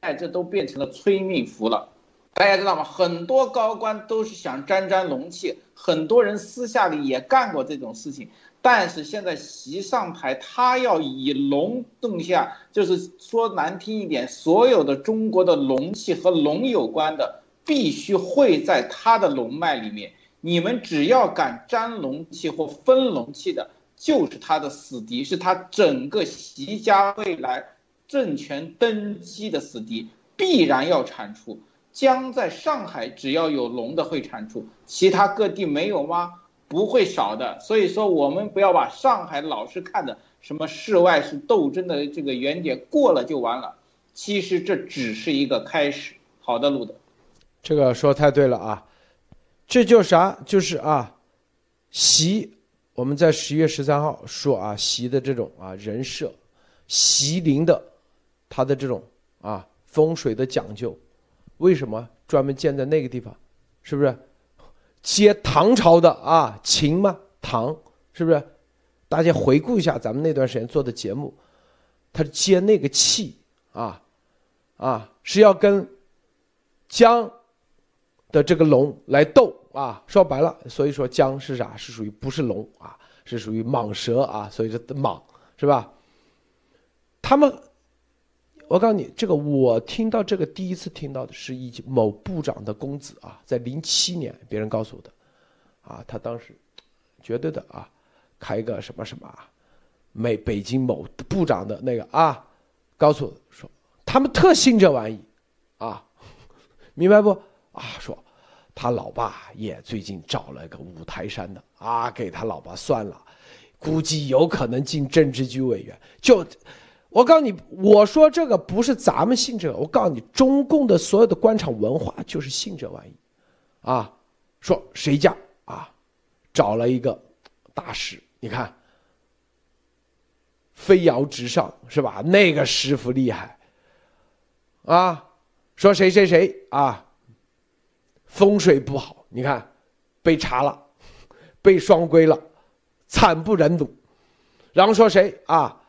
哎，这都变成了催命符了。大家知道吗？很多高官都是想沾沾龙气，很多人私下里也干过这种事情。但是现在习上台，他要以龙动下，就是说难听一点，所有的中国的龙气和龙有关的。必须会在他的龙脉里面，你们只要敢沾龙气或分龙气的，就是他的死敌，是他整个习家未来政权登基的死敌，必然要铲除。将在上海只要有龙的会铲除，其他各地没有吗？不会少的。所以说，我们不要把上海老是看的什么世外是斗争的这个原点过了就完了，其实这只是一个开始。好的，路德。这个说太对了啊，这就啥？就是啊，习，我们在十月十三号说啊，习的这种啊人设，习林的，他的这种啊风水的讲究，为什么专门建在那个地方？是不是接唐朝的啊秦吗？唐是不是？大家回顾一下咱们那段时间做的节目，他接那个气啊啊是要跟江。的这个龙来斗啊，说白了，所以说姜是啥？是属于不是龙啊，是属于蟒蛇啊，所以说蟒是吧？他们，我告诉你，这个我听到这个第一次听到的是一某部长的公子啊，在零七年别人告诉我的，啊，他当时绝对的啊，开个什么什么啊，美北京某部长的那个啊，告诉我说他们特信这玩意啊，明白不？啊，说他老爸也最近找了个五台山的啊，给他老爸算了，估计有可能进政治局委员。就我告诉你，我说这个不是咱们信这个，我告诉你，中共的所有的官场文化就是信这玩意，啊，说谁家啊找了一个大师，你看飞摇直上是吧？那个师傅厉害啊，说谁谁谁啊。风水不好，你看被查了，被双规了，惨不忍睹。然后说谁啊？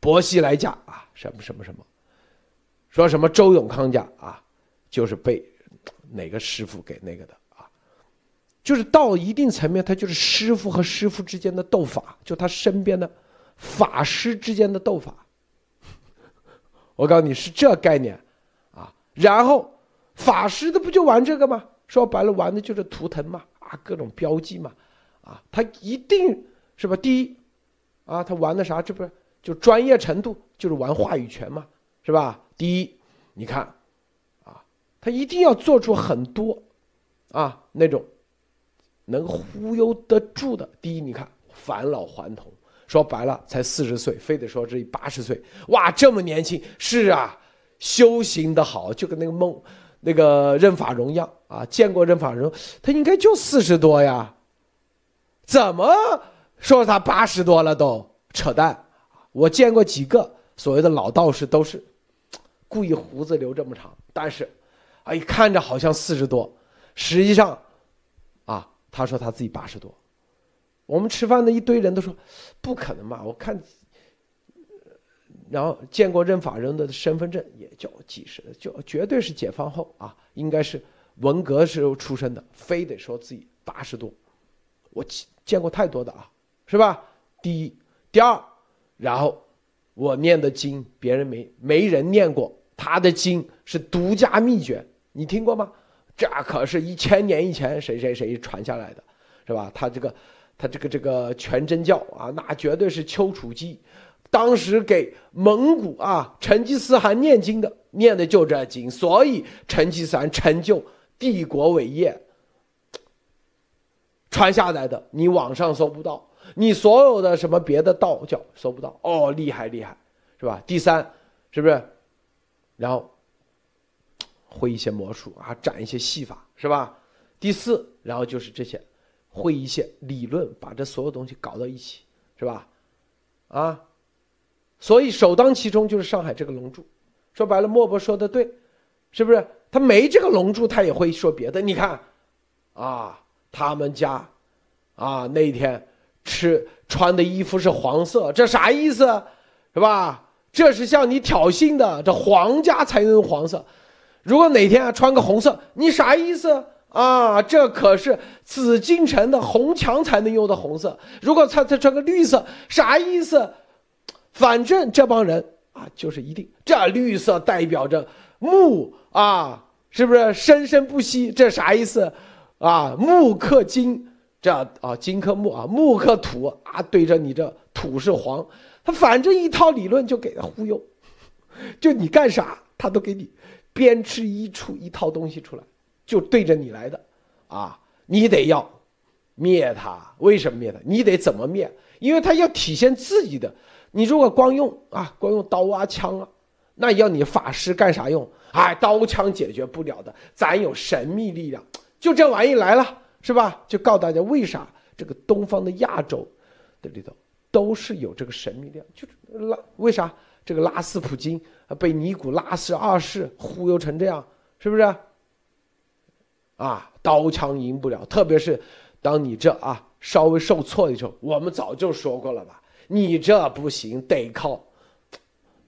薄熙来家啊，什么什么什么，说什么周永康家啊，就是被哪个师傅给那个的啊，就是到一定层面，他就是师傅和师傅之间的斗法，就他身边的法师之间的斗法。我告诉你是这概念啊，然后法师的不就玩这个吗？说白了，玩的就是图腾嘛，啊，各种标记嘛，啊，他一定是吧？第一，啊，他玩的啥？这不是就专业程度，就是玩话语权嘛，是吧？第一，你看，啊，他一定要做出很多，啊，那种能忽悠得住的。第一，你看返老还童，说白了才四十岁，非得说这八十岁，哇，这么年轻，是啊，修行的好，就跟那个梦。那个任法荣样啊，见过任法荣，他应该就四十多呀，怎么说他八十多了都扯淡？我见过几个所谓的老道士，都是 故意胡子留这么长，但是，哎，看着好像四十多，实际上，啊，他说他自己八十多。我们吃饭的一堆人都说，不可能吧？我看。然后见过认法人的身份证也就几十，就绝对是解放后啊，应该是文革时候出生的，非得说自己八十多，我见过太多的啊，是吧？第一，第二，然后我念的经别人没没人念过，他的经是独家秘诀，你听过吗？这可是一千年以前谁谁谁传下来的，是吧？他这个他这个这个全真教啊，那绝对是丘处机。当时给蒙古啊成吉思汗念经的，念的就这经，所以成吉思汗成就帝国伟业，传下来的，你网上搜不到，你所有的什么别的道教搜不到，哦，厉害厉害，是吧？第三，是不是？然后会一些魔术啊，展一些戏法，是吧？第四，然后就是这些，会一些理论，把这所有东西搞到一起，是吧？啊。所以首当其冲就是上海这个龙柱，说白了，莫博说的对，是不是？他没这个龙柱，他也会说别的。你看，啊，他们家，啊，那一天吃穿的衣服是黄色，这啥意思？是吧？这是向你挑衅的。这皇家才用黄色，如果哪天啊穿个红色，你啥意思啊？这可是紫禁城的红墙才能用的红色。如果他他穿个绿色，啥意思？反正这帮人啊，就是一定这绿色代表着木啊，是不是生生不息？这啥意思啊？木克金，这啊金克木啊，木克土啊，对着你这土是黄，他反正一套理论就给他忽悠，就你干啥他都给你编织一出一套东西出来，就对着你来的啊，你得要灭他，为什么灭他？你得怎么灭？因为他要体现自己的。你如果光用啊，光用刀啊枪啊，那要你法师干啥用？哎，刀枪解决不了的，咱有神秘力量，就这玩意来了，是吧？就告诉大家为啥这个东方的亚洲的里头都是有这个神秘力量，就拉为啥这个拉斯普京被尼古拉斯二世忽悠成这样，是不是？啊，刀枪赢不了，特别是当你这啊稍微受挫的时候，我们早就说过了吧。你这不行，得靠，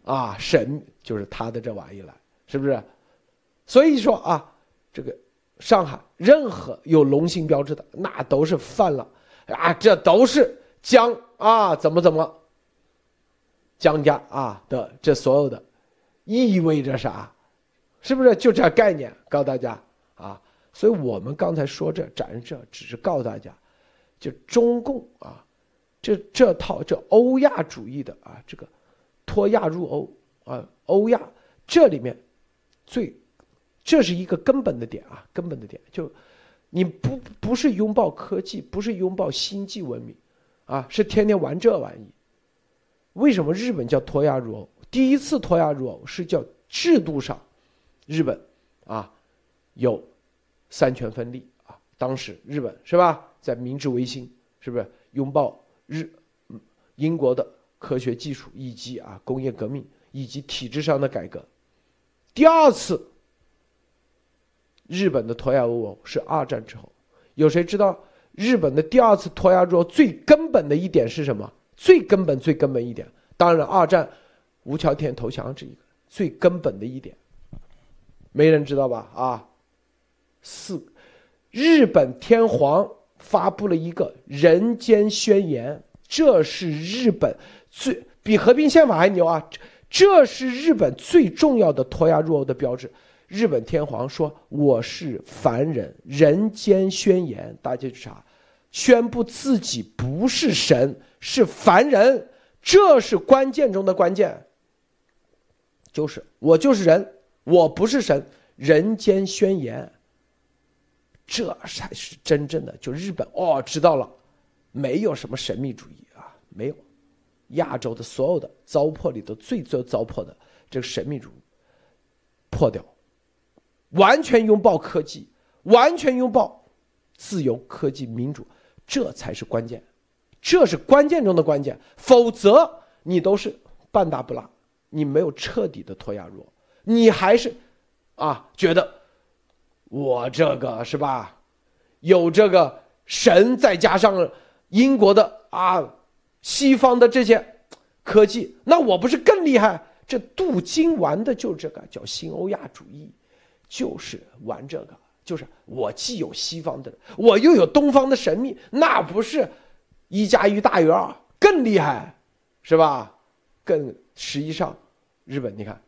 啊，神就是他的这玩意了，是不是？所以说啊，这个上海任何有龙形标志的，那都是犯了啊，这都是江啊，怎么怎么，江家啊的这所有的，意味着啥？是不是就这概念？告诉大家啊，所以我们刚才说这展示这，只是告诉大家，就中共啊。这这套这欧亚主义的啊，这个脱亚入欧啊，欧亚这里面最这是一个根本的点啊，根本的点就你不不是拥抱科技，不是拥抱星际文明啊，是天天玩这玩意。为什么日本叫脱亚入欧？第一次脱亚入欧是叫制度上日本啊有三权分立啊，当时日本是吧，在明治维新是不是拥抱？日，英国的科学技术以及啊工业革命以及体制上的改革，第二次日本的脱亚入欧是二战之后，有谁知道日本的第二次脱亚入欧最根本的一点是什么？最根本、最根本一点，当然二战无条件投降这一个最根本的一点，没人知道吧？啊，四，日本天皇发布了一个人间宣言，这是日本最比和平宪法还牛啊！这是日本最重要的脱亚入欧的标志。日本天皇说：“我是凡人，人间宣言，大家去查，宣布自己不是神，是凡人，这是关键中的关键。就是我就是人，我不是神，人间宣言，这才是真正的。就日本哦，知道了，没有什么神秘主义啊，没有，亚洲的所有的糟粕里头最最糟粕的这个神秘主义破掉。”完全拥抱科技，完全拥抱自由、科技、民主，这才是关键，这是关键中的关键。否则，你都是半大不拉，你没有彻底的脱亚入，你还是啊觉得我这个是吧？有这个神，再加上英国的啊，西方的这些科技，那我不是更厉害？这镀金玩的就这个叫新欧亚主义。就是玩这个，就是我既有西方的，我又有东方的神秘，那不是一加一大于二更厉害，是吧？更实际上，日本你看，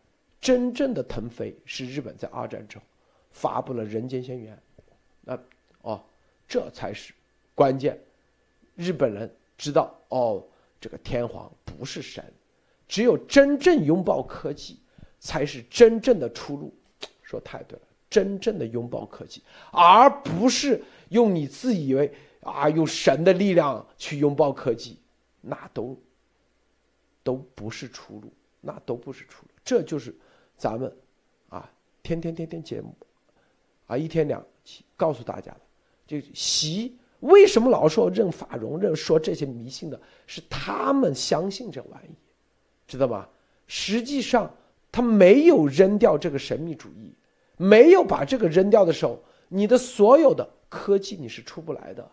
真正的腾飞是日本在二战之后发布了人间宣言，那哦，这才是关键。日本人知道哦，这个天皇不是神，只有真正拥抱科技，才是真正的出路。说太对了，真正的拥抱科技，而不是用你自以为啊用神的力量去拥抱科技，那都都不是出路，那都不是出路。这就是咱们啊天天天天节目啊一天两期告诉大家的。就习为什么老说认法融认说这些迷信的，是他们相信这玩意，知道吧？实际上他没有扔掉这个神秘主义。没有把这个扔掉的时候，你的所有的科技你是出不来的，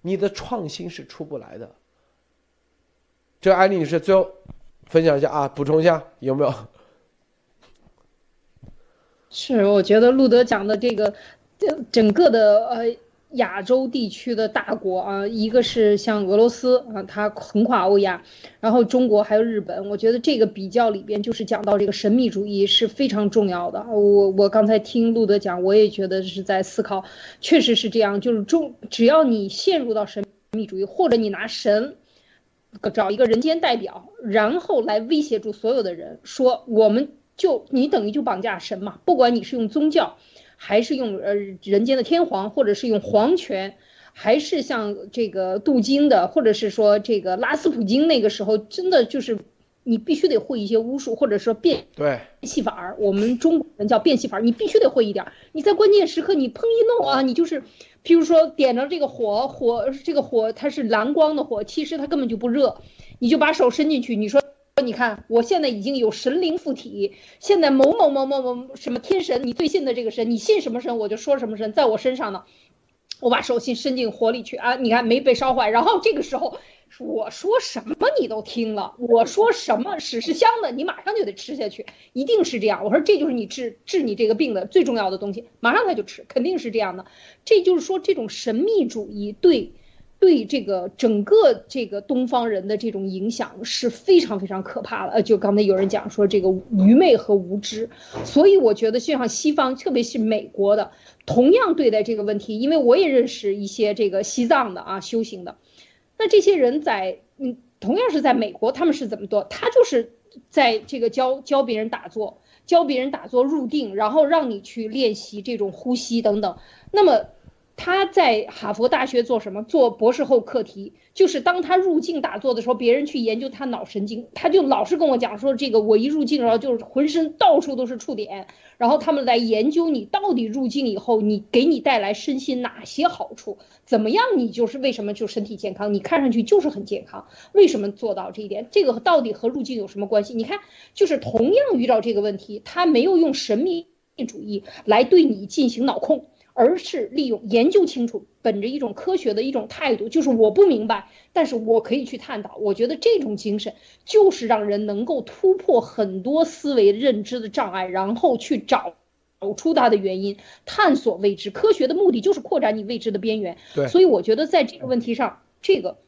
你的创新是出不来的。这个安利女士最后分享一下啊，补充一下有没有？是，我觉得路德讲的这个，整个的呃。亚洲地区的大国啊，一个是像俄罗斯啊，它横跨欧亚，然后中国还有日本，我觉得这个比较里边就是讲到这个神秘主义是非常重要的。我我刚才听路德讲，我也觉得是在思考，确实是这样，就是中只要你陷入到神秘主义，或者你拿神找一个人间代表，然后来威胁住所有的人，说我们就你等于就绑架神嘛，不管你是用宗教。还是用呃人间的天皇，或者是用皇权，还是像这个镀金的，或者是说这个拉斯普京那个时候，真的就是你必须得会一些巫术，或者说变对戏法儿。我们中国人叫变戏法儿，你必须得会一点。你在关键时刻你砰一弄啊，你就是，譬如说点着这个火火，这个火它是蓝光的火，其实它根本就不热，你就把手伸进去，你说。说你看，我现在已经有神灵附体。现在某某某某某什么天神，你最信的这个神，你信什么神，我就说什么神，在我身上呢。我把手心伸进火里去啊，你看没被烧坏。然后这个时候我说什么你都听了，我说什么屎是香的，你马上就得吃下去，一定是这样。我说这就是你治治你这个病的最重要的东西，马上他就吃，肯定是这样的。这就是说这种神秘主义对。对这个整个这个东方人的这种影响是非常非常可怕的。呃，就刚才有人讲说这个愚昧和无知，所以我觉得就像西方，特别是美国的，同样对待这个问题。因为我也认识一些这个西藏的啊修行的，那这些人在嗯，同样是在美国，他们是怎么做？他就是在这个教教别人打坐，教别人打坐入定，然后让你去练习这种呼吸等等。那么。他在哈佛大学做什么？做博士后课题，就是当他入境打坐的时候，别人去研究他脑神经，他就老是跟我讲说，这个我一入境然后就是浑身到处都是触点，然后他们来研究你到底入境以后，你给你带来身心哪些好处，怎么样你就是为什么就身体健康，你看上去就是很健康，为什么做到这一点？这个到底和入境有什么关系？你看，就是同样遇到这个问题，他没有用神秘主义来对你进行脑控。而是利用研究清楚，本着一种科学的一种态度，就是我不明白，但是我可以去探讨。我觉得这种精神就是让人能够突破很多思维认知的障碍，然后去找找出它的原因，探索未知。科学的目的就是扩展你未知的边缘。对，所以我觉得在这个问题上，这个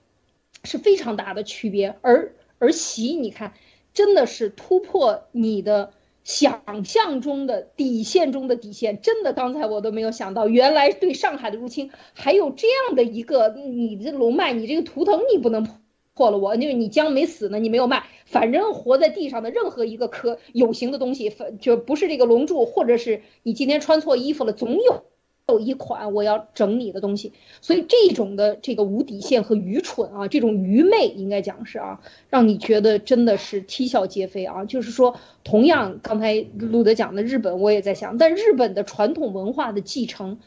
是非常大的区别。而而习，你看，真的是突破你的。想象中的底线中的底线，真的，刚才我都没有想到，原来对上海的入侵还有这样的一个，你这龙脉，你这个图腾你不能破了我，因为你姜没死呢，你没有卖，反正活在地上的任何一个可有形的东西，就不是这个龙柱，或者是你今天穿错衣服了，总有。有一款我要整你的东西，所以这种的这个无底线和愚蠢啊，这种愚昧应该讲是啊，让你觉得真的是啼笑皆非啊。就是说，同样刚才路德讲的日本，我也在想，但日本的传统文化的继承。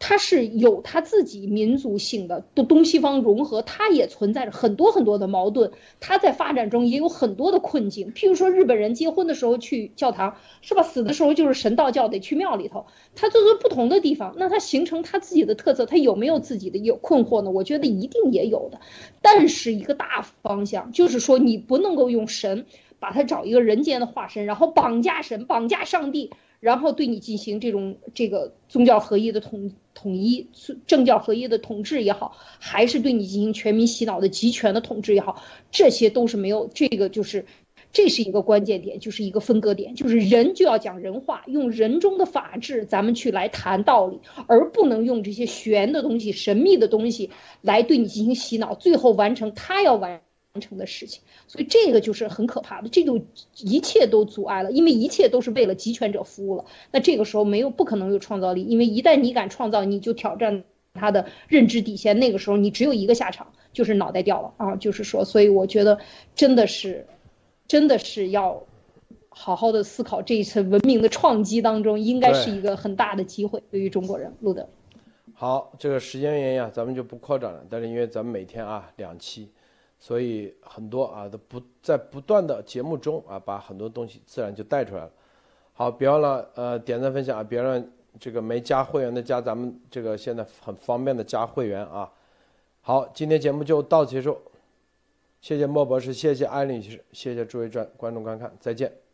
它是有它自己民族性的，东东西方融合，它也存在着很多很多的矛盾，它在发展中也有很多的困境。譬如说，日本人结婚的时候去教堂，是吧？死的时候就是神道教得去庙里头。它就是不同的地方，那它形成它自己的特色，它有没有自己的有困惑呢？我觉得一定也有的。但是一个大方向就是说，你不能够用神把它找一个人间的化身，然后绑架神，绑架上帝。然后对你进行这种这个宗教合一的统统一，政教合一的统治也好，还是对你进行全民洗脑的集权的统治也好，这些都是没有这个就是，这是一个关键点，就是一个分割点，就是人就要讲人话，用人中的法治，咱们去来谈道理，而不能用这些玄的东西、神秘的东西来对你进行洗脑，最后完成他要完。成的事情，所以这个就是很可怕的，这就一切都阻碍了，因为一切都是为了集权者服务了。那这个时候没有不可能有创造力，因为一旦你敢创造，你就挑战他的认知底线，那个时候你只有一个下场，就是脑袋掉了啊！就是说，所以我觉得真的是，真的是要好好的思考这一次文明的创击当中，应该是一个很大的机会对于中国人。路德，好，这个时间原因啊，咱们就不扩展了，但是因为咱们每天啊两期。所以很多啊都不在不断的节目中啊，把很多东西自然就带出来了。好，别忘了呃点赞分享啊，别让这个没加会员的加咱们这个现在很方便的加会员啊。好，今天节目就到此结束，谢谢莫博士，谢谢艾女士，谢谢诸位观观众观看，再见。